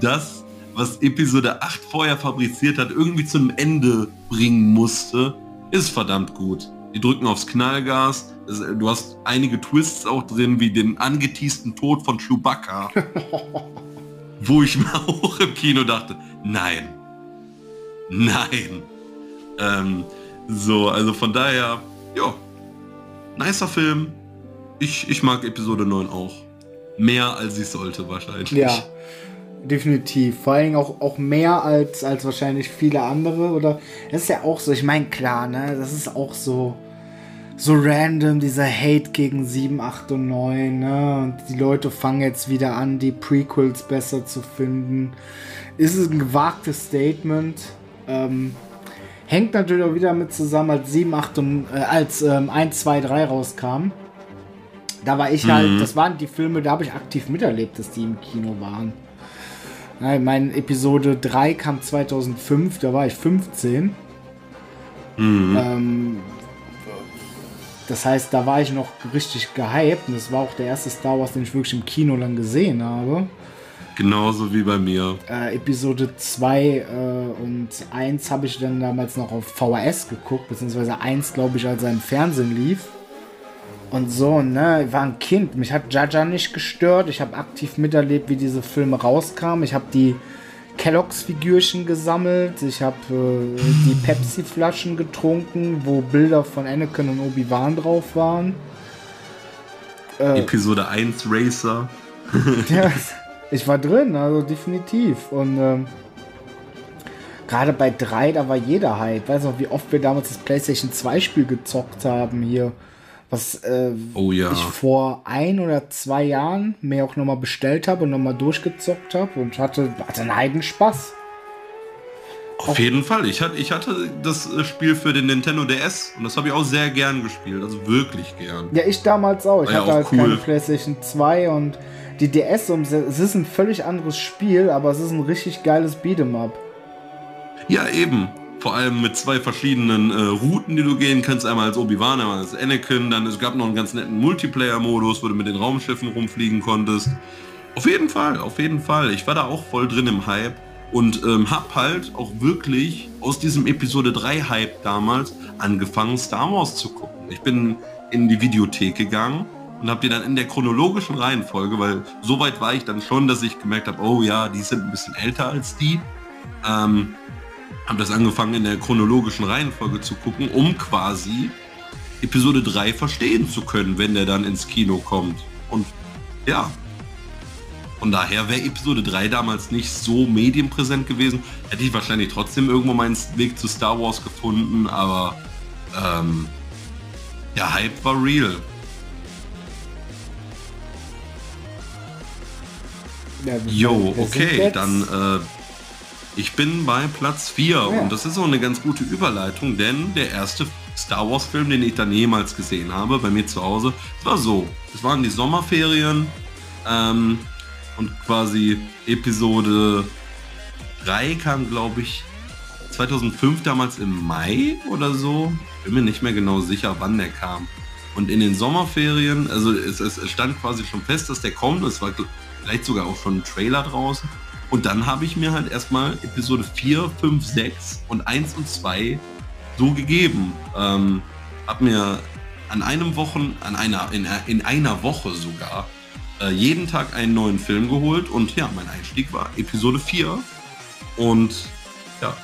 das, was Episode 8 vorher fabriziert hat, irgendwie zum Ende bringen musste, ist verdammt gut. Die drücken aufs Knallgas. Du hast einige Twists auch drin, wie den angeteasten Tod von Chewbacca. wo ich mir auch im Kino dachte, nein, nein. Ähm, so, also von daher, ja, nicer Film. Ich, ich mag Episode 9 auch. Mehr als ich sollte wahrscheinlich. Ja, definitiv. Vor allem auch, auch mehr als, als wahrscheinlich viele andere. Oder das ist ja auch so, ich meine, klar, ne, das ist auch so, so random, dieser Hate gegen 7, 8 und 9, ne? Und die Leute fangen jetzt wieder an, die Prequels besser zu finden. Ist es ein gewagtes Statement? Ähm, hängt natürlich auch wieder mit zusammen, als 7, 8 und äh, als ähm, 1, 2, 3 rauskam. Da war ich halt, mhm. halt, das waren die Filme, da habe ich aktiv miterlebt, dass die im Kino waren. Ja, mein Episode 3 kam 2005, da war ich 15. Mhm. Ähm, das heißt, da war ich noch richtig gehypt und das war auch der erste Star Wars, den ich wirklich im Kino dann gesehen habe. Genauso wie bei mir. Äh, Episode 2 äh, und 1 habe ich dann damals noch auf VHS geguckt, beziehungsweise 1, glaube ich, als er im Fernsehen lief. Und so, ne, ich war ein Kind. Mich hat Jaja nicht gestört. Ich habe aktiv miterlebt, wie diese Filme rauskamen. Ich habe die Kelloggs-Figürchen gesammelt. Ich habe äh, die Pepsi-Flaschen getrunken, wo Bilder von Anakin und Obi-Wan drauf waren. Äh, Episode 1 Racer. ja, ich war drin, also definitiv. Und ähm, gerade bei 3, da war jeder Hype. Weiß noch, wie oft wir damals das PlayStation 2 Spiel gezockt haben hier was äh, oh, ja. ich vor ein oder zwei Jahren mir auch nochmal bestellt habe und nochmal durchgezockt habe und hatte, hatte einen heiden Spaß. Auf, jeden Fall. Ich hatte, ich hatte das äh, Spiel für den Nintendo DS und das habe ich auch sehr gern gespielt. Also wirklich gern. Ja, ich damals auch. Ich War hatte ja auch halt cool. keine PlayStation 2 und die DS, es ist ein völlig anderes Spiel, aber es ist ein richtig geiles Beat'em Up. Ja, eben vor allem mit zwei verschiedenen äh, Routen, die du gehen kannst. Einmal als Obi-Wan, einmal als Anakin. Dann es gab noch einen ganz netten Multiplayer-Modus, wo du mit den Raumschiffen rumfliegen konntest. Auf jeden Fall, auf jeden Fall. Ich war da auch voll drin im Hype und ähm, hab halt auch wirklich aus diesem Episode 3 Hype damals angefangen, Star Wars zu gucken. Ich bin in die Videothek gegangen und habe die dann in der chronologischen Reihenfolge, weil so weit war ich dann schon, dass ich gemerkt habe, oh ja, die sind ein bisschen älter als die. Ähm, habe das angefangen in der chronologischen Reihenfolge zu gucken, um quasi Episode 3 verstehen zu können, wenn der dann ins Kino kommt. Und ja, Von daher wäre Episode 3 damals nicht so medienpräsent gewesen. Hätte ich wahrscheinlich trotzdem irgendwo meinen Weg zu Star Wars gefunden, aber ähm, der Hype war real. Ja, Jo, okay, dann äh, ich bin bei Platz 4 Ja. und das ist auch eine ganz gute Überleitung, denn der erste Star Wars Film, den ich dann jemals gesehen habe, bei mir zu Hause, es war so, es waren die Sommerferien ähm, und quasi Episode 3 kam, glaube ich, 2005 damals im Mai oder so, bin mir nicht mehr genau sicher, wann der kam. Und in den Sommerferien, also es, es stand quasi schon fest, dass der kommt. Es war vielleicht sogar auch schon ein Trailer draußen. Und dann habe ich mir halt erstmal Episode 4, 5, 6 und 1 und 2 so gegeben. Ähm, hab mir an einem Wochen, an einer, in, in einer Woche sogar, äh, jeden Tag einen neuen Film geholt. Und ja, mein Einstieg war Episode 4. Und ja,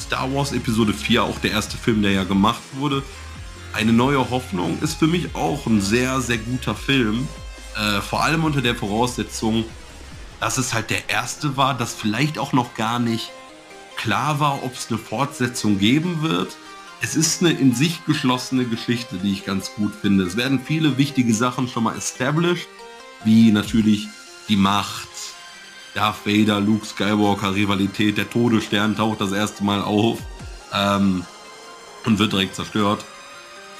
Star Wars Episode 4, auch der erste Film, der ja gemacht wurde. Eine neue Hoffnung ist für mich auch ein sehr, sehr guter Film. Äh, vor allem unter der Voraussetzung, dass es halt der erste war, dass vielleicht auch noch gar nicht klar war, ob es eine Fortsetzung geben wird. Es ist eine in sich geschlossene Geschichte, die ich ganz gut finde. Es werden viele wichtige Sachen schon mal established, wie natürlich die Macht, Darth Vader, Luke Skywalker, Rivalität, der Todesstern taucht das erste Mal auf ähm, und wird direkt zerstört.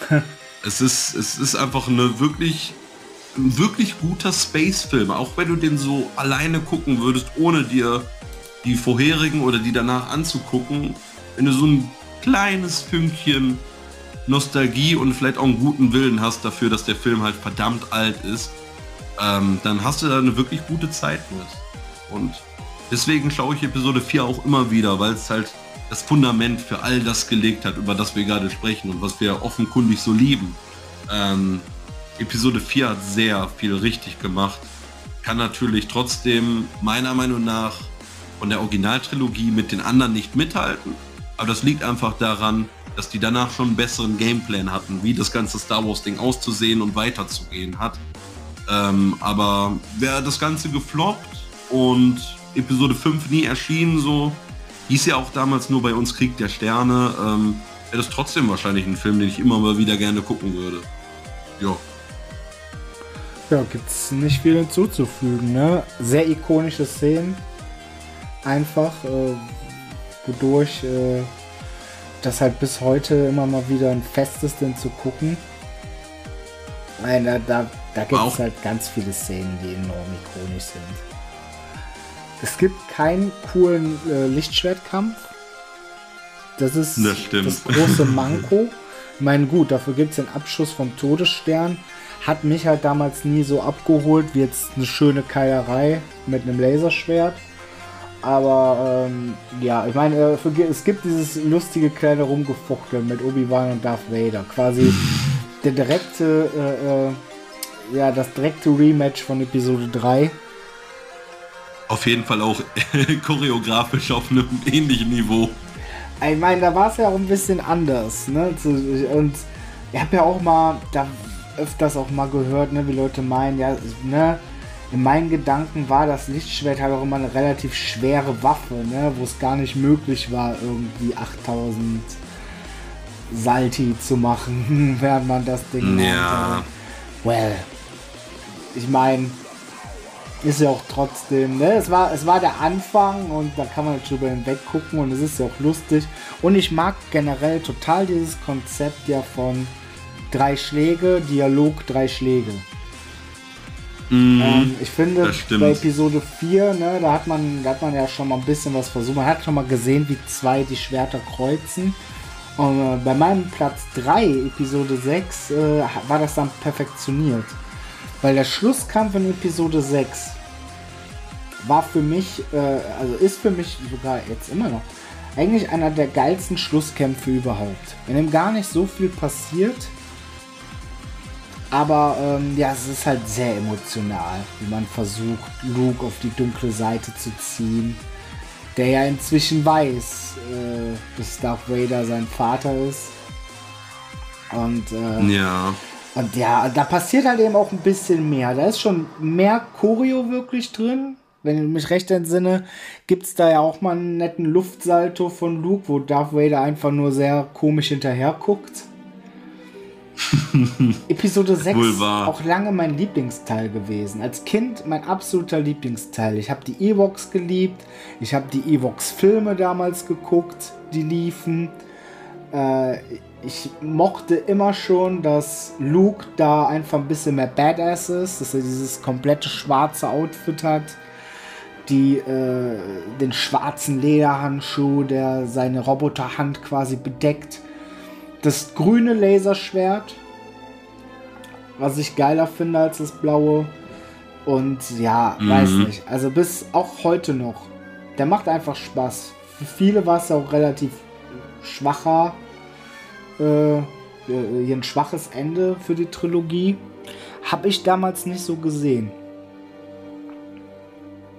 es, ist, es ist einfach eine wirklich, ein wirklich guter Space-Film, auch wenn du den so alleine gucken würdest, ohne dir die vorherigen oder die danach anzugucken. Wenn du so ein kleines Fünkchen Nostalgie und vielleicht auch einen guten Willen hast dafür, dass der Film halt verdammt alt ist, ähm, dann hast du da eine wirklich gute Zeit mit. Und deswegen schaue ich Episode 4 auch immer wieder, weil es halt das Fundament für all das gelegt hat, über das wir gerade sprechen und was wir offenkundig so lieben. Ähm, Episode 4 hat sehr viel richtig gemacht. Kann natürlich trotzdem meiner Meinung nach von der Originaltrilogie mit den anderen nicht mithalten. Aber das liegt einfach daran, dass die danach schon einen besseren Gameplan hatten, wie das ganze Star Wars Ding auszusehen und weiterzugehen hat. Ähm, aber wäre das Ganze gefloppt und Episode 5 nie erschienen, so hieß ja auch damals nur bei uns Krieg der Sterne, ähm, wäre das trotzdem wahrscheinlich ein Film, den ich immer mal wieder gerne gucken würde. Ja. Ja, gibt's nicht viel hinzuzufügen, ne? Sehr ikonische Szenen. Einfach, äh, wodurch äh, das halt bis heute immer mal wieder ein Fest ist, den zu gucken. Nein, da, da, da gibt es halt ganz viele Szenen, die enorm ikonisch sind. Es gibt keinen coolen äh, Lichtschwertkampf. Das ist Das das große Manko. Ich meine, gut, dafür gibt es den Abschuss vom Todesstern. Hat mich halt damals nie so abgeholt wie jetzt eine schöne Keilerei mit einem Laserschwert. Aber ähm, ja, ich meine, äh, für- es gibt dieses lustige kleine Rumgefuchtel mit Obi-Wan und Darth Vader. Quasi der direkte, äh, äh, ja, das direkte Rematch von Episode 3. Auf jeden Fall auch choreografisch auf einem ähnlichen Niveau. Ich meine, da war es ja auch ein bisschen anders, ne? Und ich habe ja auch mal da öfters auch mal gehört, ne, wie Leute meinen, ja, ne, in meinen Gedanken war das Lichtschwert halt auch immer eine relativ schwere Waffe, ne, wo es gar nicht möglich war, irgendwie 8000 Salti zu machen, während man das Ding Ja. Well, ich meine, ist ja auch trotzdem, ne? Es war, es war der Anfang und da kann man jetzt drüber hinweg gucken und es ist ja auch lustig. Und ich mag generell total dieses Konzept ja von drei Schläge, Dialog, drei Schläge. Ähm, ich finde, bei Episode 4, ne, da hat man, da hat man ja schon mal ein bisschen was versucht. Man hat schon mal gesehen, wie zwei die Schwerter kreuzen. Und äh, bei meinem Platz 3, Episode 6, äh, war das dann perfektioniert. Weil der Schlusskampf in Episode 6 war für mich, äh, also ist für mich sogar jetzt immer noch, eigentlich einer der geilsten Schlusskämpfe überhaupt. In dem gar nicht so viel passiert. Aber ähm, ja, es ist halt sehr emotional, wie man versucht, Luke auf die dunkle Seite zu ziehen. Der ja inzwischen weiß, äh, dass Darth Vader sein Vater ist. Und äh, Ja. Und ja, da passiert halt eben auch ein bisschen mehr. Da ist schon mehr Choreo wirklich drin. Wenn ich mich recht entsinne, gibt es da ja auch mal einen netten Luftsalto von Luke, wo Darth Vader einfach nur sehr komisch hinterher guckt. Episode 6 auch lange mein Lieblingsteil gewesen. Als Kind mein absoluter Lieblingsteil. Ich habe die Ewoks geliebt. Ich habe die Ewoks-Filme damals geguckt, die liefen. Äh, ich mochte immer schon, dass Luke da einfach ein bisschen mehr Badass ist, dass er dieses komplette schwarze Outfit hat, die, äh, den schwarzen Lederhandschuh, der seine Roboterhand quasi bedeckt, das grüne Laserschwert, was ich geiler finde als das blaue. Und ja, mhm. weiß nicht. Also bis auch heute noch. Der macht einfach Spaß. Für viele war es auch relativ schwacher äh, hier ein schwaches Ende für die Trilogie. Habe ich damals nicht so gesehen.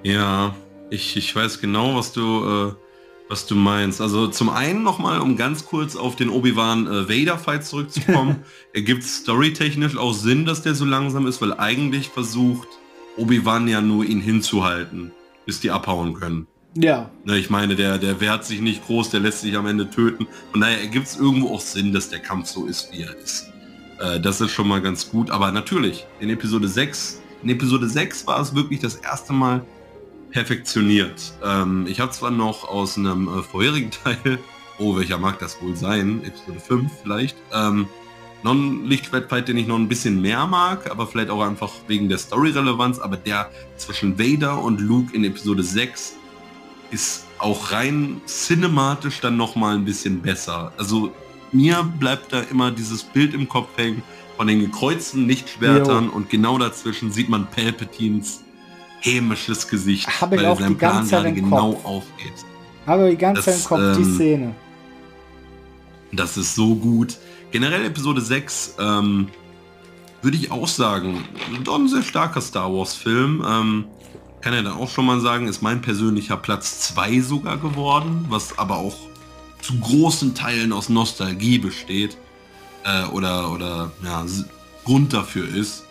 Ja, ich, ich weiß genau, was du, äh, was du meinst. Also zum einen nochmal, um ganz kurz auf den Obi-Wan äh, Vader-Fight zurückzukommen, ergibt storytechnisch auch Sinn, dass der so langsam ist, weil eigentlich versucht Obi-Wan ja nur ihn hinzuhalten, bis die abhauen können. Ja. Ne, ich meine, der, der wehrt sich nicht groß, der lässt sich am Ende töten. Von daher ergibt es irgendwo auch Sinn, dass der Kampf so ist, wie er ist. Äh, das ist schon mal ganz gut. Aber natürlich, in Episode 6, in Episode 6 war es wirklich das erste Mal perfektioniert. Ähm, ich habe zwar noch aus einem äh, vorherigen Teil, oh, welcher mag das wohl sein, Episode 5 vielleicht, ähm, noch einen Lichtschwertfight, den ich noch ein bisschen mehr mag, aber vielleicht auch einfach wegen der Story-Relevanz, aber der zwischen Vader und Luke in Episode 6 ist auch rein cinematisch dann noch mal ein bisschen besser. Also mir bleibt da immer dieses Bild im Kopf hängen von den gekreuzten Lichtschwertern jo. und genau dazwischen sieht man Palpatines hämisches Gesicht, Hab ich weil sein Plan gerade genau Kopf. aufgeht. Habe die ganze Zeit im Kopf, ähm, die Szene. Das ist so gut. Generell Episode 6 ähm, würde ich auch sagen, doch ein sehr starker Star Wars Film. Ähm, kann ja dann auch schon mal sagen, ist mein persönlicher Platz 2 sogar geworden, was aber auch zu großen Teilen aus Nostalgie besteht äh, oder, oder ja, Grund dafür ist.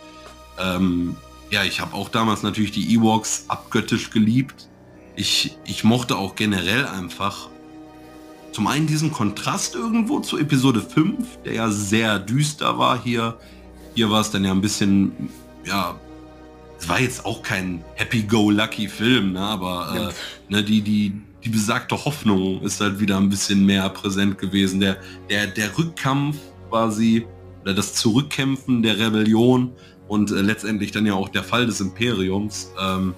Ähm, ja, ich habe auch damals natürlich die Ewoks abgöttisch geliebt. Ich, ich mochte auch generell einfach zum einen diesen Kontrast irgendwo zu Episode 5, der ja sehr düster war hier. Hier war es dann ja ein bisschen, ja, es war jetzt auch kein Happy-Go-Lucky-Film, ne? aber äh, ne, die, die, die besagte Hoffnung ist halt wieder ein bisschen mehr präsent gewesen. Der, der, der Rückkampf quasi, oder das Zurückkämpfen der Rebellion und äh, letztendlich dann ja auch der Fall des Imperiums. Ähm,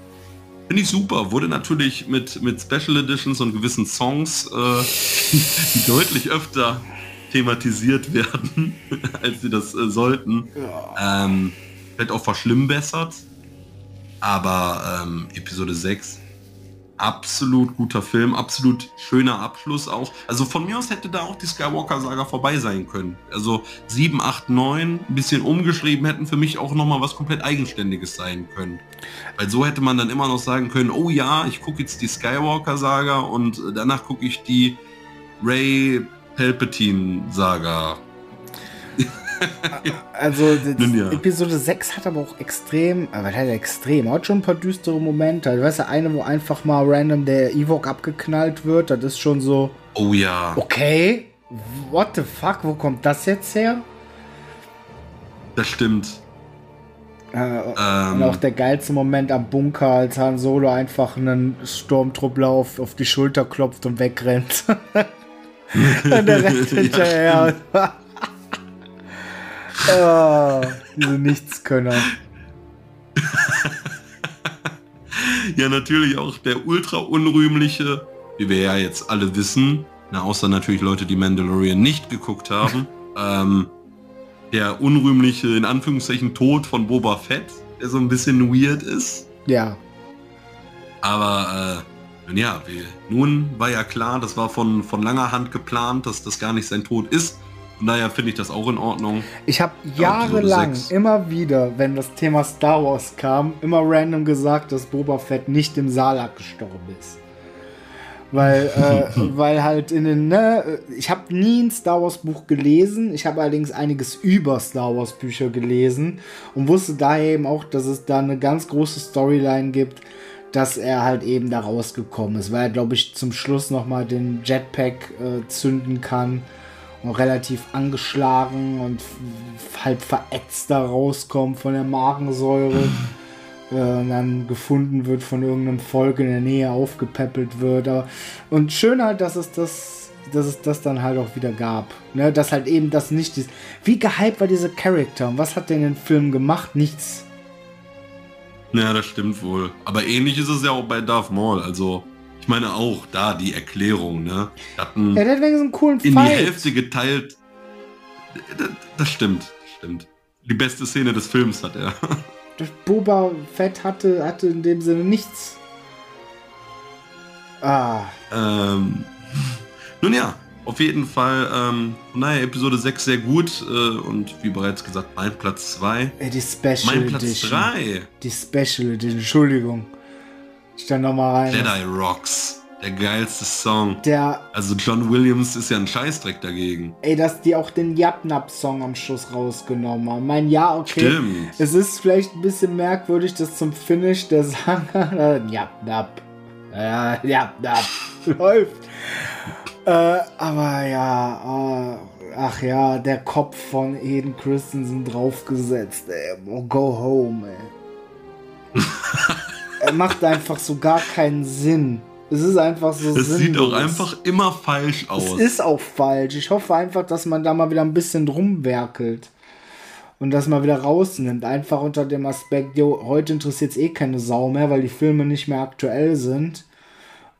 Finde ich super. Wurde natürlich mit, mit Special Editions und gewissen Songs, äh, die deutlich öfter thematisiert werden, als sie das äh, sollten. Ja. Ähm, vielleicht auch verschlimmbessert. Aber ähm, Episode 6, absolut guter Film, absolut schöner Abschluss auch. Also von mir aus hätte da auch die Skywalker-Saga vorbei sein können. Also 7, 8, 9, ein bisschen umgeschrieben, hätten für mich auch nochmal was komplett Eigenständiges sein können. Weil so hätte man dann immer noch sagen können, oh ja, ich gucke jetzt die Skywalker-Saga und danach gucke ich die Ray Palpatine-Saga also ja. Episode 6 hat aber auch extrem, aber äh, hat extrem, hat schon ein paar düstere Momente. Du weißt ja, eine, wo einfach mal random der Ewok abgeknallt wird, das ist schon so. Oh ja. Okay, what the fuck, wo kommt das jetzt her? Das stimmt. Äh, ähm, und auch der geilste Moment am Bunker, als Han Solo einfach einen Sturmtruppler auf, auf die Schulter klopft und wegrennt. und der rennt hinterher. Oh, diese Nichtskönner. ja, natürlich auch der ultra unrühmliche, wie wir ja jetzt alle wissen, na, außer natürlich Leute, die Mandalorian nicht geguckt haben, ähm, der unrühmliche, in Anführungszeichen, Tod von Boba Fett, der so ein bisschen weird ist. Ja. Aber, äh, ja, wir, nun war ja klar, das war von, von langer Hand geplant, dass das gar nicht sein Tod ist. Von daher finde ich das auch in Ordnung. Ich habe jahrelang immer wieder, wenn das Thema Star Wars kam, immer random gesagt, dass Boba Fett nicht im Salak gestorben ist. Weil, äh, weil halt in den, ne, ich habe nie ein Star Wars Buch gelesen, ich habe allerdings einiges über Star Wars Bücher gelesen und wusste daher eben auch, dass es da eine ganz große Storyline gibt, dass er halt eben da rausgekommen ist, weil er, glaube ich, zum Schluss nochmal den Jetpack äh, zünden kann relativ angeschlagen und halb verätzt da rauskommt von der Magensäure äh, dann gefunden wird von irgendeinem Volk in der Nähe aufgepäppelt wird. Aber, und schön halt, dass es das, dass es das dann halt auch wieder gab. Ne? Dass halt eben das nicht ist. Wie gehypt war dieser Charakter? Und was hat der in den Film gemacht? Nichts. Ja, das stimmt wohl. Aber ähnlich ist es ja auch bei Darth Maul. Also, ich meine auch da die Erklärung, ne? Hatten Ja, hat wenigstens einen coolen in Fight. die Hälfte geteilt. Das, das stimmt, stimmt. Die beste Szene des Films hat er. Das Boba Fett hatte, hatte in dem Sinne nichts. Ah, ähm, nun ja, auf jeden Fall, ähm, daher Episode 6 sehr gut äh, und wie bereits gesagt, mein Platz 2. ey, die Special Mein Platz Edition. 3, Die Special Edition, Entschuldigung. Da nochmal rein. Jedi Rocks. Der geilste Song. Der, Also John Williams ist ja ein Scheißdreck dagegen. ey, dass die auch den Yapnap-Song am Schluss rausgenommen haben. Mein ja, okay. Stimmt. Es ist vielleicht ein bisschen merkwürdig, dass zum Finish der Sanger Yapnap. Ja, Yapnap. Läuft. Äh, aber ja, äh, ach ja, der Kopf von Eden Christensen draufgesetzt, ey. Go home, ey. macht einfach so gar keinen Sinn. Es ist einfach so Es sieht auch sinnlos. einfach immer falsch Es aus. ist auch falsch. Ich hoffe einfach, dass man da mal wieder ein bisschen rumwerkelt. Und das mal wieder rausnimmt. Einfach unter dem Aspekt, jo, heute interessiert es eh keine Sau mehr, weil die Filme nicht mehr aktuell sind.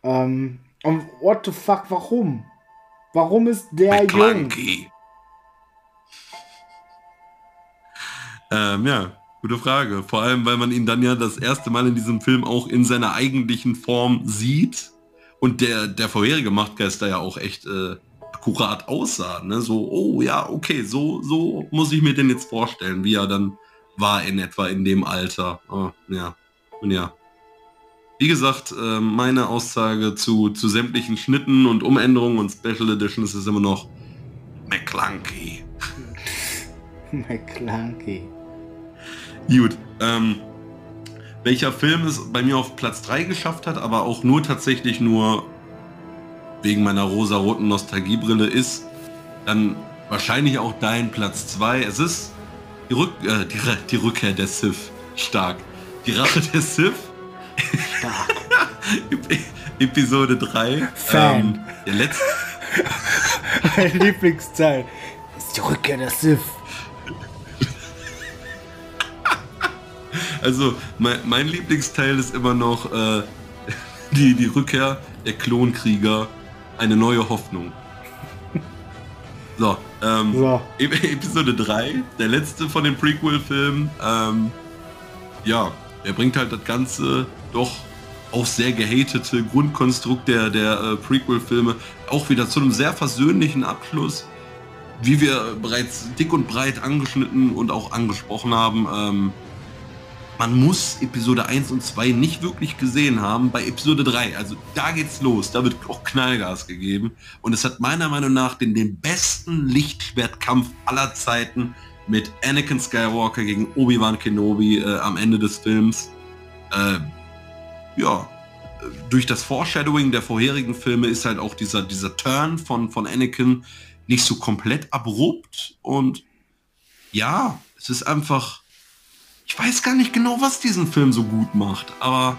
Ähm, und what the fuck, warum? Warum ist der jung? McClunky. Ähm, ja, gute Frage. Vor allem, weil man ihn dann ja das erste Mal in diesem Film auch in seiner eigentlichen Form sieht und der, der vorherige Machtgeist da ja auch echt äh, akkurat aussah. Ne? So, oh ja, okay, so, so muss ich mir den jetzt vorstellen, wie er dann war in etwa in dem Alter. Oh, ja, und ja. Wie gesagt, äh, meine Aussage zu, zu sämtlichen Schnitten und Umänderungen und Special Editions ist immer noch McClunky. McClunky. Gut. Ähm, welcher Film es bei mir auf Platz 3 geschafft hat, aber auch nur tatsächlich nur wegen meiner rosa-roten Nostalgiebrille ist, dann wahrscheinlich auch dein Platz 2. Es ist die, Rück äh, die, die Rückkehr der Sith. Stark. Die Rache der Sith. Ep- Episode 3. Fan. Ähm, der letzte. mein Lieblingsteil ist die Rückkehr der Sith. Also mein, mein Lieblingsteil ist immer noch äh, die, die Rückkehr der Klonkrieger, eine neue Hoffnung. So, ähm, So. Ep- Episode 3, der letzte von den Prequel-Filmen. Ähm, ja, er bringt halt das Ganze doch auch sehr gehatete Grundkonstrukt der, der äh, Prequel-Filme auch wieder zu einem sehr versöhnlichen Abschluss. Wie wir bereits dick und breit angeschnitten und auch angesprochen haben, ähm, man muss Episode 1 und 2 nicht wirklich gesehen haben. Bei Episode 3, also da geht's los, da wird auch Knallgas gegeben. Und es hat meiner Meinung nach den, den besten Lichtschwertkampf aller Zeiten mit Anakin Skywalker gegen Obi-Wan Kenobi äh, am Ende des Films. Äh, ja, durch das Foreshadowing der vorherigen Filme ist halt auch dieser, dieser Turn von, von Anakin nicht so komplett abrupt und ja, es ist einfach, ich weiß gar nicht genau, was diesen Film so gut macht, aber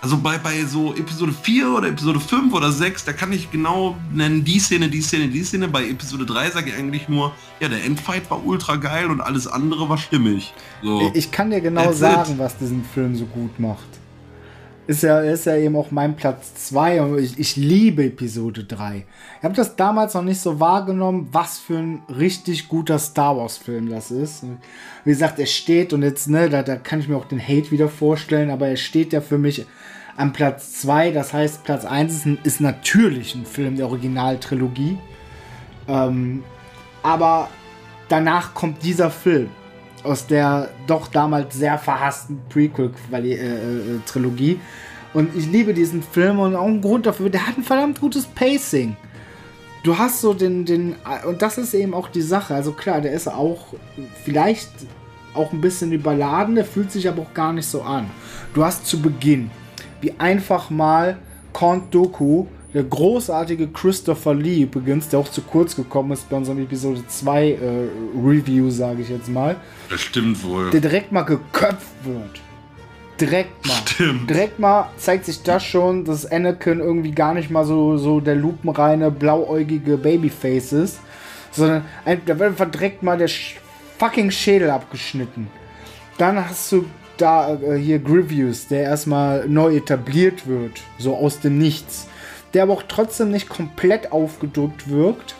also bei, bei so Episode 4 oder Episode 5 oder 6, da kann ich genau nennen, die Szene, die Szene, die Szene. Bei Episode 3 sage ich eigentlich nur, ja, der Endfight war ultra geil und alles andere war stimmig. So. Ich kann dir genau That's it. sagen, was diesen Film so gut macht. Ist ja, ist ja eben auch mein Platz 2 und ich, ich liebe Episode 3. Ich habe das damals noch nicht so wahrgenommen, was für ein richtig guter Star Wars Film das ist. Wie gesagt, er steht und jetzt, ne, da, da kann ich mir auch den Hate wieder vorstellen, aber er steht ja für mich an Platz 2. Das heißt, Platz 1 ist, ist natürlich ein Film der Originaltrilogie. Ähm, aber danach kommt dieser Film aus der doch damals sehr verhassten Prequel-Trilogie. Und ich liebe diesen Film und auch ein Grund dafür, der hat ein verdammt gutes Pacing. Du hast so den, den, und das ist eben auch die Sache. Also klar, der ist auch vielleicht auch ein bisschen überladen, der fühlt sich aber auch gar nicht so an. Du hast zu Beginn, wie einfach mal Count Doku, der großartige Christopher Lee übrigens, der auch zu kurz gekommen ist bei unserem Episode 2 äh, Review, sage ich jetzt mal. Das stimmt wohl. Der direkt mal geköpft wird. Direkt mal. Stimmt. Direkt mal zeigt sich das schon, dass Anakin irgendwie gar nicht mal so, so der lupenreine, blauäugige Babyface ist. Sondern ein, da wird einfach direkt mal der fucking Schädel abgeschnitten. Dann hast du da äh, hier Grievous, der erstmal neu etabliert wird, so aus dem Nichts. Der aber auch trotzdem nicht komplett aufgedrückt wirkt.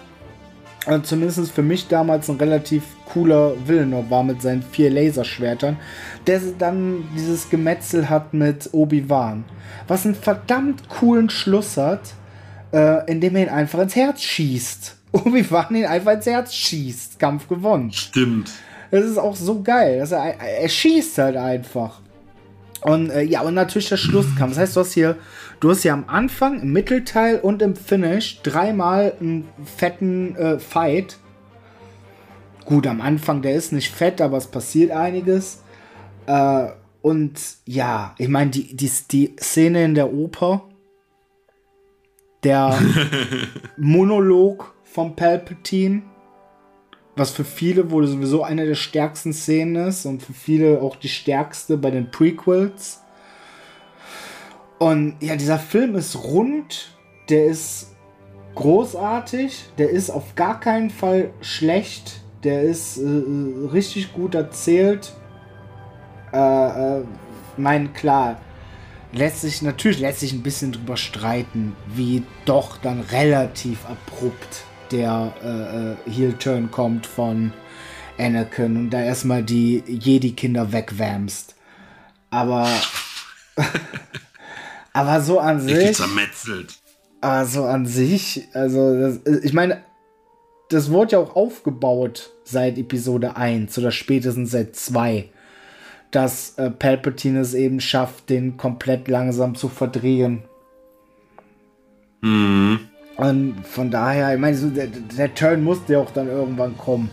Also zumindest für mich damals ein relativ cooler Villeneuve war mit seinen vier Laserschwertern, der dann dieses Gemetzel hat mit Obi-Wan. Was einen verdammt coolen Schluss hat, äh, indem er ihn einfach ins Herz schießt. Obi-Wan ihn einfach ins Herz schießt. Kampf gewonnen. Stimmt. Das ist auch so geil. Dass er, er schießt halt einfach. Und äh, ja, und natürlich der Schlusskampf. Das heißt, du hast hier, du hast hier am Anfang, im Mittelteil und im Finish dreimal einen fetten äh, Fight. Gut, am Anfang, der ist nicht fett, aber es passiert einiges. Äh, und ja, ich meine, die, die, die Szene in der Oper, der Monolog vom Palpatine, was für viele wohl sowieso eine der stärksten Szenen ist und für viele auch die stärkste bei den Prequels. Und ja, dieser Film ist rund, der ist großartig, der ist auf gar keinen Fall schlecht, der ist äh, richtig gut erzählt. Äh, äh, mein klar, lässt sich natürlich lässt sich ein bisschen drüber streiten, wie doch dann relativ abrupt der äh, Heel-Turn kommt von Anakin und da erstmal die Jedi-Kinder wegwärmst. Aber. aber so an sich. zermetzelt. Aber so an sich, also, das, ich meine, das wurde ja auch aufgebaut seit Episode 1 oder spätestens seit 2, dass äh, Palpatine es eben schafft, den komplett langsam zu verdrehen. Mhm. Und von daher, ich meine, so der, der Turn musste ja auch dann irgendwann kommen.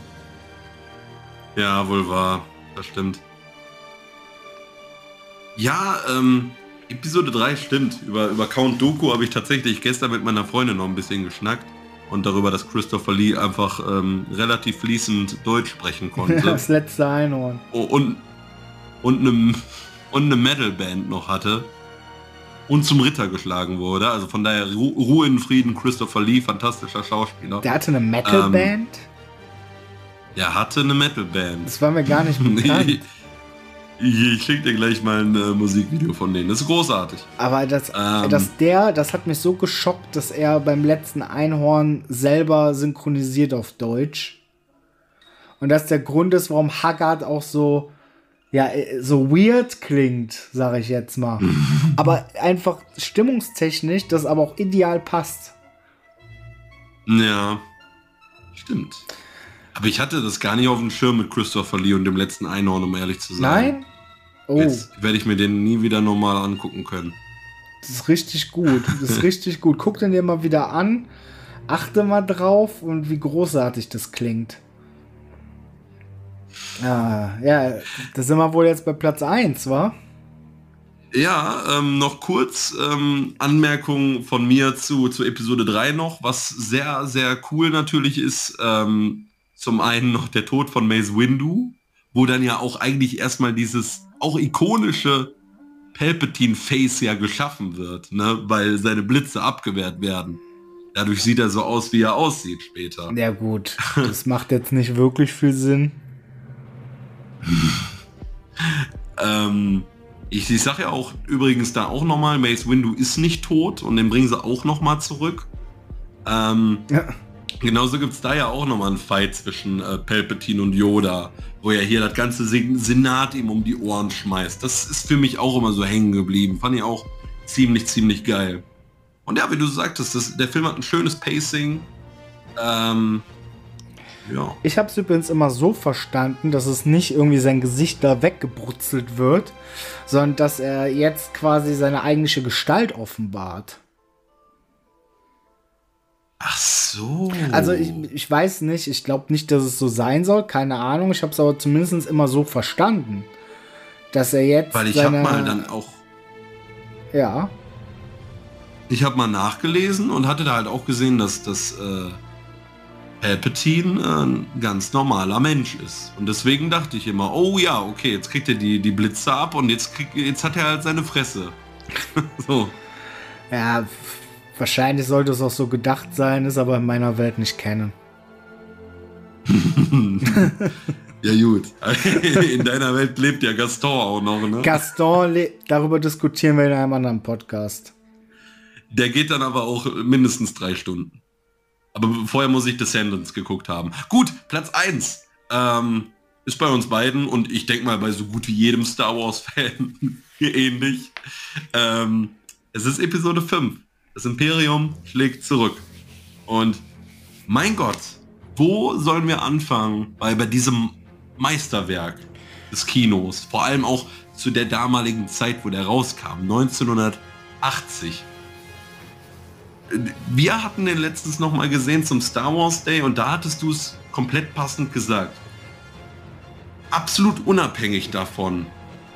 Ja, wohl wahr. Das stimmt. Ja, ähm, Episode 3 stimmt. Über, über Count Doku habe ich tatsächlich gestern mit meiner Freundin noch ein bisschen geschnackt. Und darüber, dass Christopher Lee einfach ähm, relativ fließend Deutsch sprechen konnte. das letzte Einhorn. Oh, und, und eine und eine Metalband noch hatte und zum Ritter geschlagen wurde. Also von daher Ru Ruhe in Frieden, Christopher Lee, fantastischer Schauspieler. Der hatte eine Metalband? Ähm, er hatte eine Metalband. Das war mir gar nicht bekannt. ich, ich schicke dir gleich mal ein äh, Musikvideo von denen. Das ist großartig. Aber das, ähm, dass der, das hat mich so geschockt, dass er beim letzten Einhorn selber synchronisiert auf Deutsch. Und dass der Grund ist, warum Haggard auch so ja, äh, so weird klingt, sage ich jetzt mal. aber einfach stimmungstechnisch, das aber auch ideal passt. Ja, stimmt. Aber ich hatte das gar nicht auf dem Schirm mit Christopher Lee und dem letzten Einhorn, um ehrlich zu sein. Nein? Oh. Jetzt werde ich mir den nie wieder normal angucken können. Das ist richtig gut. Das ist richtig gut. Guck den dir mal wieder an. Achte mal drauf und wie großartig das klingt. Ah, ja, da sind wir wohl jetzt bei Platz 1, wa? Ja, ähm, noch kurz ähm, Anmerkung von mir zu, zu Episode 3 noch, was sehr, sehr cool natürlich ist. Ähm, zum einen noch der Tod von Mace Windu, wo dann ja auch eigentlich erstmal dieses auch ikonische Palpatine-Face ja geschaffen wird, ne? weil seine Blitze abgewehrt werden. Dadurch sieht er so aus, wie er aussieht später. Ja gut, das macht jetzt nicht wirklich viel Sinn. ähm, ich, ich sage ja auch übrigens da auch nochmal, Mace Windu ist nicht tot und den bringen sie auch nochmal zurück. Ähm, ja. Genauso gibt es da ja auch nochmal einen Fight zwischen äh, Palpatine und Yoda, wo er hier das ganze Senat ihm um die Ohren schmeißt. Das ist für mich auch immer so hängen geblieben. Fand ich auch ziemlich, ziemlich geil. Und ja, wie du sagtest, das, der Film hat ein schönes Pacing. Ähm, Ja. Ich habe es übrigens immer so verstanden, dass es nicht irgendwie sein Gesicht da weggebrutzelt wird, sondern dass er jetzt quasi seine eigentliche Gestalt offenbart. Ach so. Also ich, ich weiß nicht, ich glaube nicht, dass es so sein soll, keine Ahnung. Ich habe es aber zumindest immer so verstanden, dass er jetzt Weil ich habe mal dann auch, ja, ich habe mal nachgelesen und hatte da halt auch gesehen, dass das äh, Palpatine ein ganz normaler Mensch ist. Und deswegen dachte ich immer, oh ja, okay, jetzt kriegt er die, die Blitze ab und jetzt, krieg, jetzt hat er halt seine Fresse. so. ja, wahrscheinlich sollte es auch so gedacht sein, ist aber in meiner Welt nicht kennen. Ja gut. In deiner Welt lebt ja Gaston auch noch, ne? Gaston, darüber diskutieren wir in einem anderen Podcast. Der geht dann aber auch mindestens drei Stunden. Aber vorher muss ich Descendants geguckt haben. Gut, Platz 1 ähm, ist bei uns beiden und ich denke mal bei so gut wie jedem Star Wars-Fan ähnlich. Ähm, es ist Episode 5. Das Imperium schlägt zurück. Und mein Gott, wo sollen wir anfangen bei, bei diesem Meisterwerk des Kinos? Vor allem auch zu der damaligen Zeit, wo der rauskam, 1980 wir hatten den letztens noch mal gesehen zum Star Wars Day und da hattest du es komplett passend gesagt. Absolut unabhängig davon,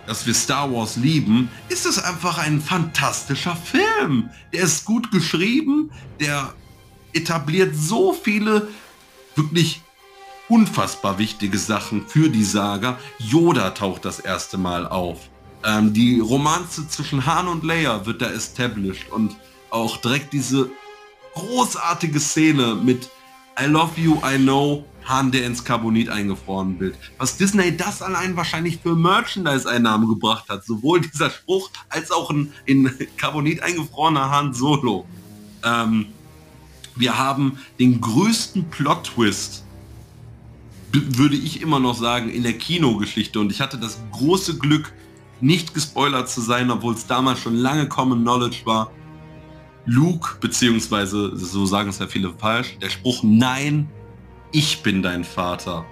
dass wir Star Wars lieben, ist es einfach ein fantastischer Film. Der ist gut geschrieben, der etabliert so viele wirklich unfassbar wichtige Sachen für die Saga. Yoda taucht das erste Mal auf. Ähm, die Romanze zwischen Han und Leia wird da established und auch direkt diese großartige Szene mit I love you, I know, Han, der ins Carbonit eingefroren wird. Was Disney das allein wahrscheinlich für Merchandise-Einnahmen gebracht hat. Sowohl dieser Spruch als auch ein in Carbonit eingefrorener Han Solo. Ähm, wir haben den größten Plot-Twist, würde ich immer noch sagen, in der Kinogeschichte. Und ich hatte das große Glück, nicht gespoilert zu sein, obwohl es damals schon lange Common Knowledge war. Luke, beziehungsweise, so sagen es ja viele falsch, der Spruch Nein, ich bin dein Vater.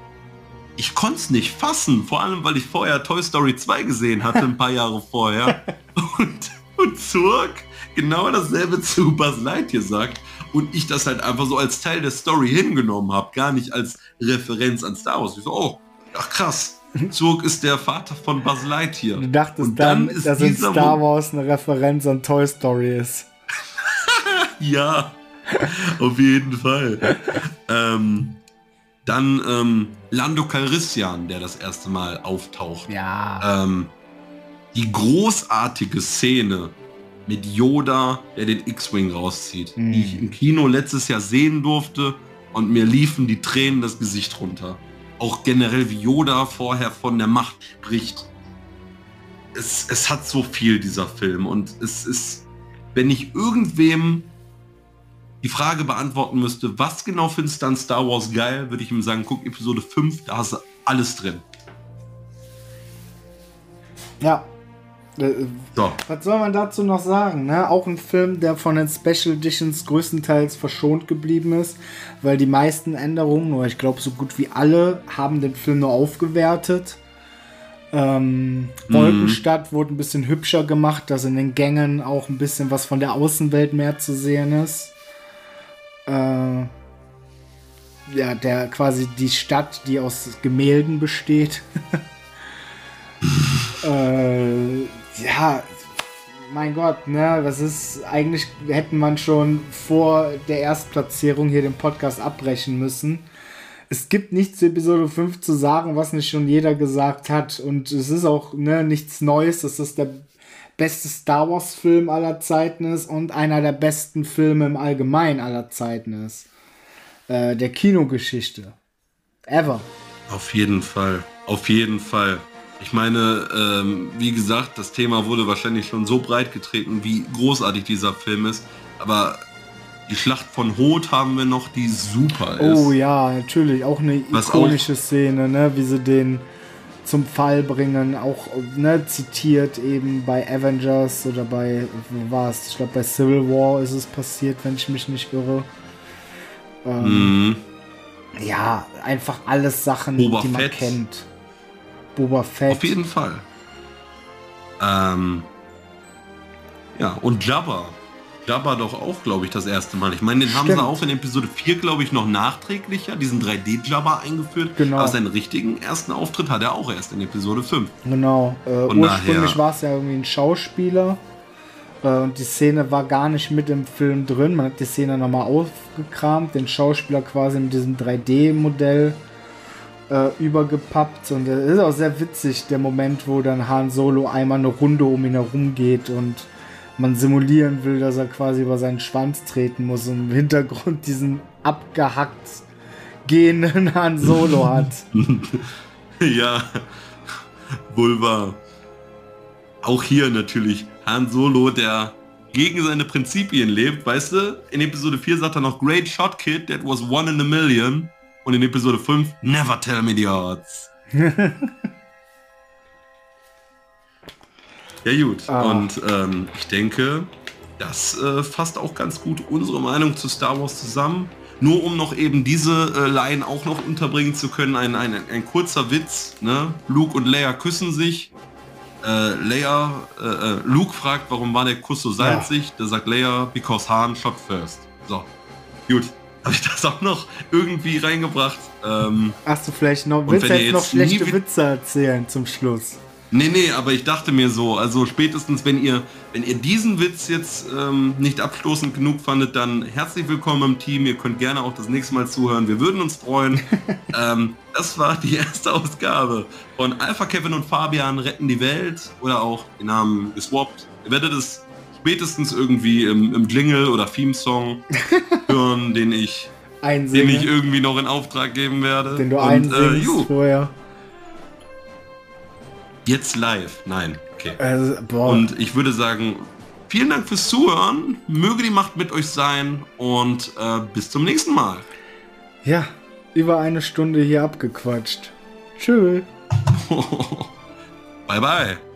Ich konnte es nicht fassen, vor allem weil ich vorher Toy Story 2 gesehen hatte, ein paar Jahre vorher. Und, und Zurg genau dasselbe zu Buzz Lightyear sagt. Und ich das halt einfach so als Teil der Story hingenommen habe, gar nicht als Referenz an Star Wars. Ich so, oh, ach krass, Zurg ist der Vater von Buzz Lightyear. Du dachtest Und dann, dann ist dass in Star Wars eine Referenz an Toy Story ist. Ja, auf jeden Fall. ähm, dann ähm, Lando Calrissian, der das erste Mal auftaucht. Ja. Ähm, die großartige Szene mit Yoda, der den X-Wing rauszieht, Mhm. die ich im Kino letztes Jahr sehen durfte und mir liefen die Tränen das Gesicht runter. Auch generell wie Yoda vorher von der Macht spricht. Es, es hat so viel, dieser Film. Und es ist, wenn ich irgendwem die Frage beantworten müsste, was genau findest du an Star Wars geil, würde ich ihm sagen, guck Episode 5, da hast du alles drin. Ja. Äh, So. Was soll man dazu noch sagen? Ne? Auch ein Film, der von den Special Editions größtenteils verschont geblieben ist, weil die meisten Änderungen, oder ich glaube so gut wie alle, haben den Film nur aufgewertet. Ähm, Wolkenstadt wurde ein bisschen hübscher gemacht, dass in den Gängen auch ein bisschen was von der Außenwelt mehr zu sehen ist. Äh, ja, der quasi die Stadt, die aus Gemälden besteht. äh, ja, mein Gott, ne, das ist eigentlich hätten man schon vor der Erstplatzierung hier den Podcast abbrechen müssen. Es gibt nichts zu Episode 5 zu sagen, was nicht schon jeder gesagt hat. Und es ist auch ne, nichts Neues. Das ist der beste Star Wars-Film aller Zeiten ist und einer der besten Filme im Allgemeinen aller Zeiten ist. Äh, der Kinogeschichte. Ever. Auf jeden Fall. Auf jeden Fall. Ich meine, ähm, wie gesagt, das Thema wurde wahrscheinlich schon so breit getreten, wie großartig dieser Film ist. Aber die Schlacht von Hoth haben wir noch, die super ist. Oh ja, natürlich. Auch eine Was ikonische Szene, ne? wie sie den zum Fall bringen. Auch ne, zitiert eben bei Avengers oder bei, wo war es? Ich glaube, bei Civil War ist es passiert, wenn ich mich nicht irre. Ähm, Mhm. Ja, einfach alles Sachen, Boba die man Fett. kennt. Boba Fett. Auf jeden Fall. Ähm, ja, und Jabba. Jabba doch auch, glaube ich, das erste Mal. Ich meine, den haben sie Stimmt. auch in Episode 4, glaube ich, noch nachträglicher, diesen 3D-Jabba eingeführt. Genau. Aber seinen richtigen ersten Auftritt hat er auch erst in Episode 5. Genau. Äh, ursprünglich war es ja irgendwie ein Schauspieler. Äh, und die Szene war gar nicht mit im Film drin. Man hat die Szene nochmal aufgekramt, den Schauspieler quasi mit diesem 3D-Modell äh, übergepappt. Und es ist auch sehr witzig, der Moment, wo dann Han Solo einmal eine Runde um ihn herum geht und man simulieren will, dass er quasi über seinen Schwanz treten muss und im Hintergrund diesen abgehackt gehenden Han Solo hat. ja, wohl wahr. Auch hier natürlich Han Solo, der gegen seine Prinzipien lebt, weißt du? In Episode 4 sagt er noch, Great Shot Kid, that was one in a million. Und in Episode 5, Never tell me the odds. ja gut, Ah. und ähm, ich denke, das äh, fasst auch ganz gut unsere Meinung zu Star Wars zusammen. Nur um noch eben diese äh, Line auch noch unterbringen zu können, ein, ein, ein kurzer Witz. Ne? Luke und Leia küssen sich. Äh, Leia, äh, äh, Luke fragt, warum war der Kuss so salzig? Da sagt Leia, because Han shot first. So, gut. Habe ich das auch noch irgendwie reingebracht? Ähm, Hast du vielleicht noch, willst du jetzt noch jetzt nie schlechte wi- Witze erzählen zum Schluss? Nee, nee, aber ich dachte mir so, also spätestens, wenn ihr, wenn ihr diesen Witz jetzt ähm, nicht abstoßend genug fandet, dann herzlich willkommen im Team. Ihr könnt gerne auch das nächste Mal zuhören. Wir würden uns freuen. ähm, das war die erste Ausgabe von Alpha Kevin und Fabian retten die Welt oder auch den Namen geswappt. Ihr werdet es spätestens irgendwie im, im Jingle oder Theme-Song hören, den ich, den ich irgendwie noch in Auftrag geben werde. den du Und, einsingst äh, vorher. Jetzt live. Nein, okay. Also, Und ich würde sagen, vielen Dank fürs Zuhören. Möge die Macht mit euch sein und äh, bis zum nächsten Mal. ja, über eine Stunde hier abgequatscht. Tschüss. bye bye.